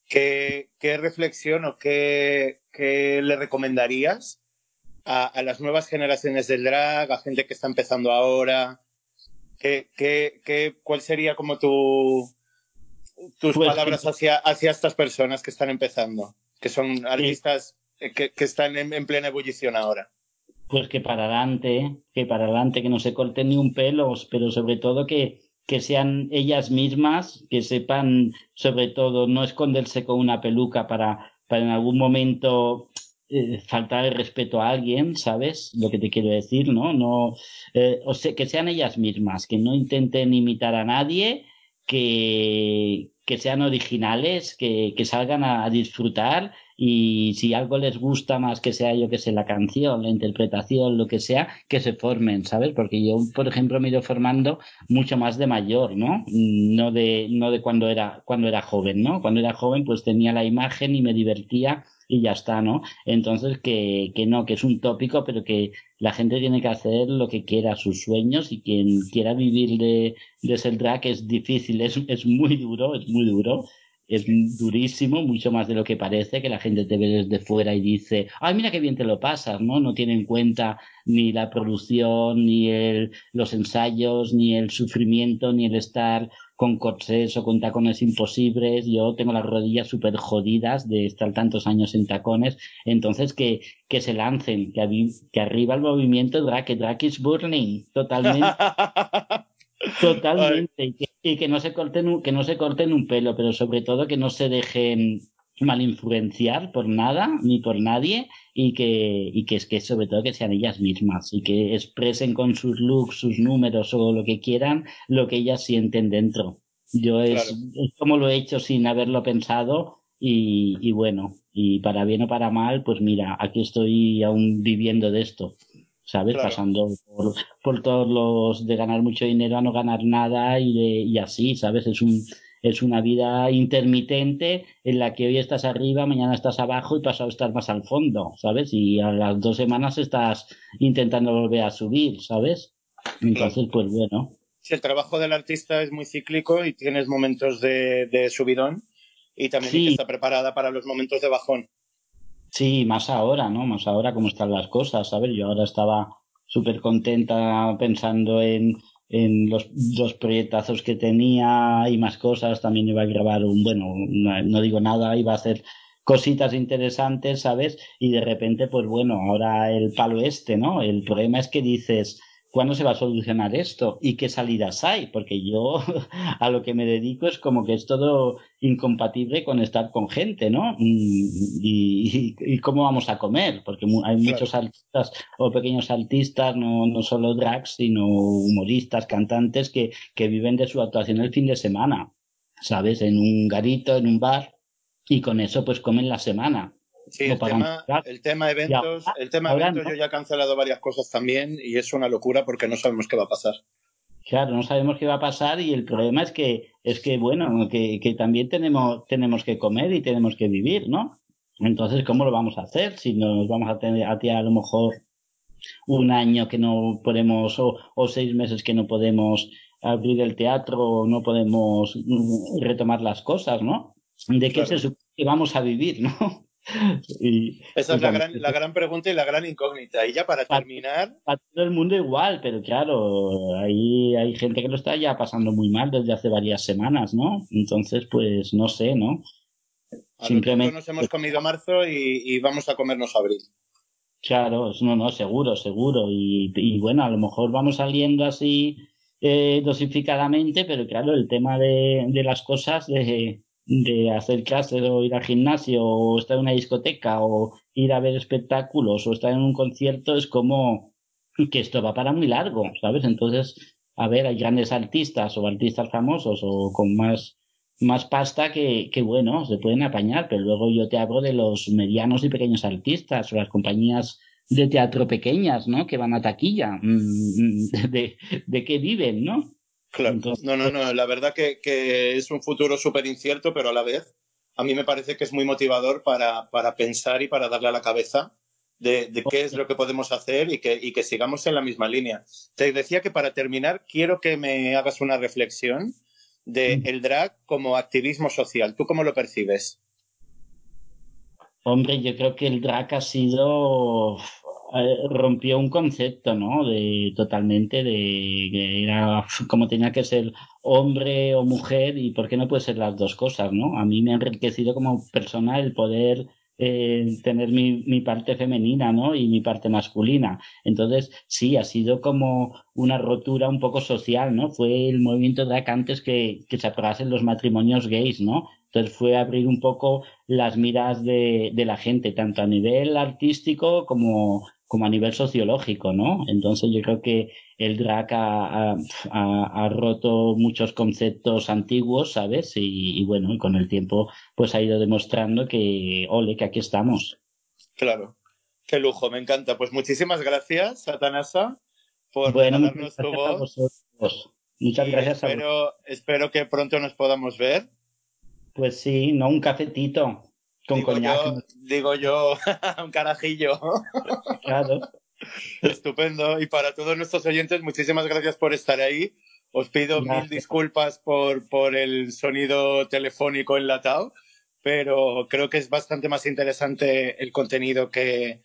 ¿Qué, qué reflexión o qué, qué le recomendarías a, a las nuevas generaciones del drag, a gente que está empezando ahora? ¿Qué, qué, qué, ¿Cuál sería como tu, tus Pues palabras que- hacia, hacia estas personas que están empezando? Que son artistas eh, que, que están en, en plena ebullición ahora. Pues que para adelante, que para adelante, que no se corten ni un pelo, pero sobre todo que, que sean ellas mismas, que sepan, sobre todo, no esconderse con una peluca para, para en algún momento eh, faltar el respeto a alguien, ¿sabes? Lo que te quiero decir, ¿no? no eh, o sea, que sean ellas mismas, que no intenten imitar a nadie, que, que sean originales, que, que salgan a, disfrutar y si algo les gusta más que sea yo que sé la canción, la interpretación, lo que sea, que se formen, ¿sabes? Porque yo, por ejemplo, me he ido formando mucho más de mayor, ¿no? No de, no de cuando era, cuando era joven, ¿no? Cuando era joven pues tenía la imagen y me divertía y ya está, ¿no? Entonces que, que no, que es un tópico, pero que la gente tiene que hacer lo que quiera, sus sueños, y quien quiera vivir de, de ser drag es difícil, es, es muy duro, es muy duro, es durísimo, mucho más de lo que parece, que la gente te ve desde fuera y dice, ay, mira qué bien te lo pasas, ¿no? No tiene en cuenta ni la producción, ni el, los ensayos, ni el sufrimiento, ni el estar con corsés o con tacones imposibles. Yo tengo las rodillas súper jodidas de estar tantos años en tacones. Entonces, que, que se lancen, que, que arriba el movimiento drag, que drag is burning, totalmente. totalmente. Y que, no se corten, que no se corten un pelo, pero sobre todo que no se dejen mal influenciar por nada ni por nadie y que, y que es que sobre todo que sean ellas mismas y que expresen con sus looks, sus números o lo que quieran lo que ellas sienten dentro. Yo es, como lo he hecho sin haberlo pensado y, y, bueno, y para bien o para mal, pues mira, aquí estoy aún viviendo de esto, ¿sabes? Pasando por, por, todos los de ganar mucho dinero a no ganar nada y, de, y así, ¿sabes? Es un, es una vida intermitente en la que hoy estás arriba, mañana estás abajo y pasado estar más al fondo, ¿sabes? Y a las dos semanas estás intentando volver a subir, ¿sabes? Entonces, pues bueno. Sí, el trabajo del artista es muy cíclico y tienes momentos de, subidón y también sí. está preparada para los momentos de bajón. Sí, más ahora, ¿no? Más ahora cómo están las cosas, ¿sabes? Yo ahora estaba súper contenta pensando en en los dos proyectazos que tenía y más cosas. También iba a grabar un, bueno, no, digo nada, iba a hacer cositas interesantes, ¿sabes? Y de repente, pues bueno, ahora el palo este, ¿no? El problema es que dices, ¿cuándo se va a solucionar esto? ¿Y qué salidas hay? Porque yo a lo que me dedico es como que es todo incompatible con estar con gente, ¿no? Mm, y, y, cómo vamos a comer, porque hay muchos artistas o pequeños artistas, no, no solo drags, sino humoristas, cantantes que, que viven de su actuación el fin de semana, ¿sabes? En un garito, en un bar, y con eso pues comen la semana. Sí, el tema, el tema, eventos, el tema eventos yo ya he cancelado varias cosas también y es una locura porque no sabemos qué va a pasar. Claro, no sabemos qué va a pasar y el problema es que, es que bueno, que, que también tenemos, tenemos que comer y tenemos que vivir, ¿no? Entonces, ¿cómo lo vamos a hacer? Si nos vamos a tener a, a lo mejor un año que no podemos, o, o seis meses que no podemos abrir el teatro, o no podemos retomar las cosas, ¿no? ¿De qué se supone que vamos a vivir, no? Esa es la gran, la gran pregunta y la gran incógnita. Y ya para, terminar. Para todo el mundo igual, pero claro, ahí hay gente que lo está ya pasando muy mal desde hace varias semanas, ¿no? Entonces, pues no sé, ¿no? Simplemente. Nos hemos comido marzo y, vamos a comernos abril. Claro, no, no, seguro, seguro. Y, y bueno, a lo mejor vamos saliendo así eh, dosificadamente, pero claro, el tema de, de las cosas, de de hacer clases o ir al gimnasio o estar en una discoteca o ir a ver espectáculos o estar en un concierto es como que esto va para muy largo, ¿sabes? Entonces, a ver, hay grandes artistas o artistas famosos o con más, más pasta que, que bueno, se pueden apañar, pero luego yo te hablo de los medianos y pequeños artistas o las compañías de teatro pequeñas, ¿no? Que van a taquilla, mm, mm, de, de qué viven, ¿no? Claro. no, no, no. La verdad que, que es un futuro súper incierto, pero a la vez a mí me parece que es muy motivador para, para pensar y para darle a la cabeza de, de, qué es lo que podemos hacer y que, y que sigamos en la misma línea. Te decía que para terminar quiero que me hagas una reflexión de mm. el drag como activismo social. ¿Tú cómo lo percibes? Hombre, yo creo que el drag ha sido eh, rompió un concepto, ¿no? De totalmente de que era como tenía que ser hombre o mujer y por qué no puede ser las dos cosas, ¿no? A mí me ha enriquecido como persona el poder eh, tener mi, mi, parte femenina, ¿no? Y mi parte masculina. Entonces, sí, ha sido como una rotura un poco social, ¿no? Fue el movimiento de antes que, que se aprobasen los matrimonios gays, ¿no? Entonces fue abrir un poco las miras de, de la gente, tanto a nivel artístico como, como a nivel sociológico, ¿no? Entonces yo creo que el drag ha, ha, ha roto muchos conceptos antiguos, ¿sabes? Y, y, bueno, con el tiempo pues ha ido demostrando que, ole, que aquí estamos. Claro, qué lujo, me encanta. Pues muchísimas gracias, Satanasa, por bueno, darnos tu voz. Muchas y gracias espero, a vosotros. Espero que pronto nos podamos ver. Pues sí, no un cafetito con digo coñac. Yo, digo yo, un carajillo. Claro. Estupendo. Y para todos nuestros oyentes, muchísimas gracias por estar ahí. Os pido Gracias. mil disculpas por, por el sonido telefónico enlatado, pero creo que es bastante más interesante el contenido que,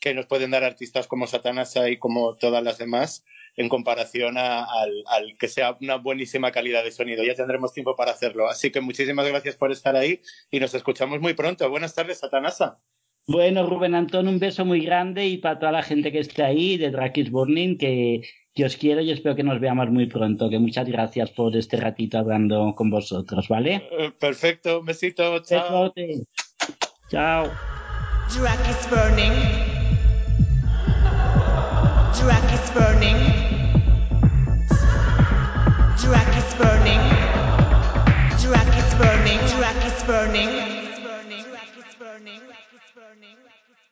que nos pueden dar artistas como Satanasa y como todas las demás en comparación a, al, al, que sea una buenísima calidad de sonido. Ya tendremos tiempo para hacerlo. Así que muchísimas gracias por estar ahí y nos escuchamos muy pronto. Buenas tardes, Satanasa. Bueno, Rubén Antón, un beso muy grande y para toda la gente que esté ahí de Drakis Burning, que, que os quiero y espero que nos veamos muy pronto. Que muchas gracias por este ratito hablando con vosotros, ¿vale? Uh, perfecto, un besito, chao. Besote. Chao. Drac is burning. Drac is burning. Drac is burning. Drac is burning. Drac is burning. Drac is burning. Drac is burning.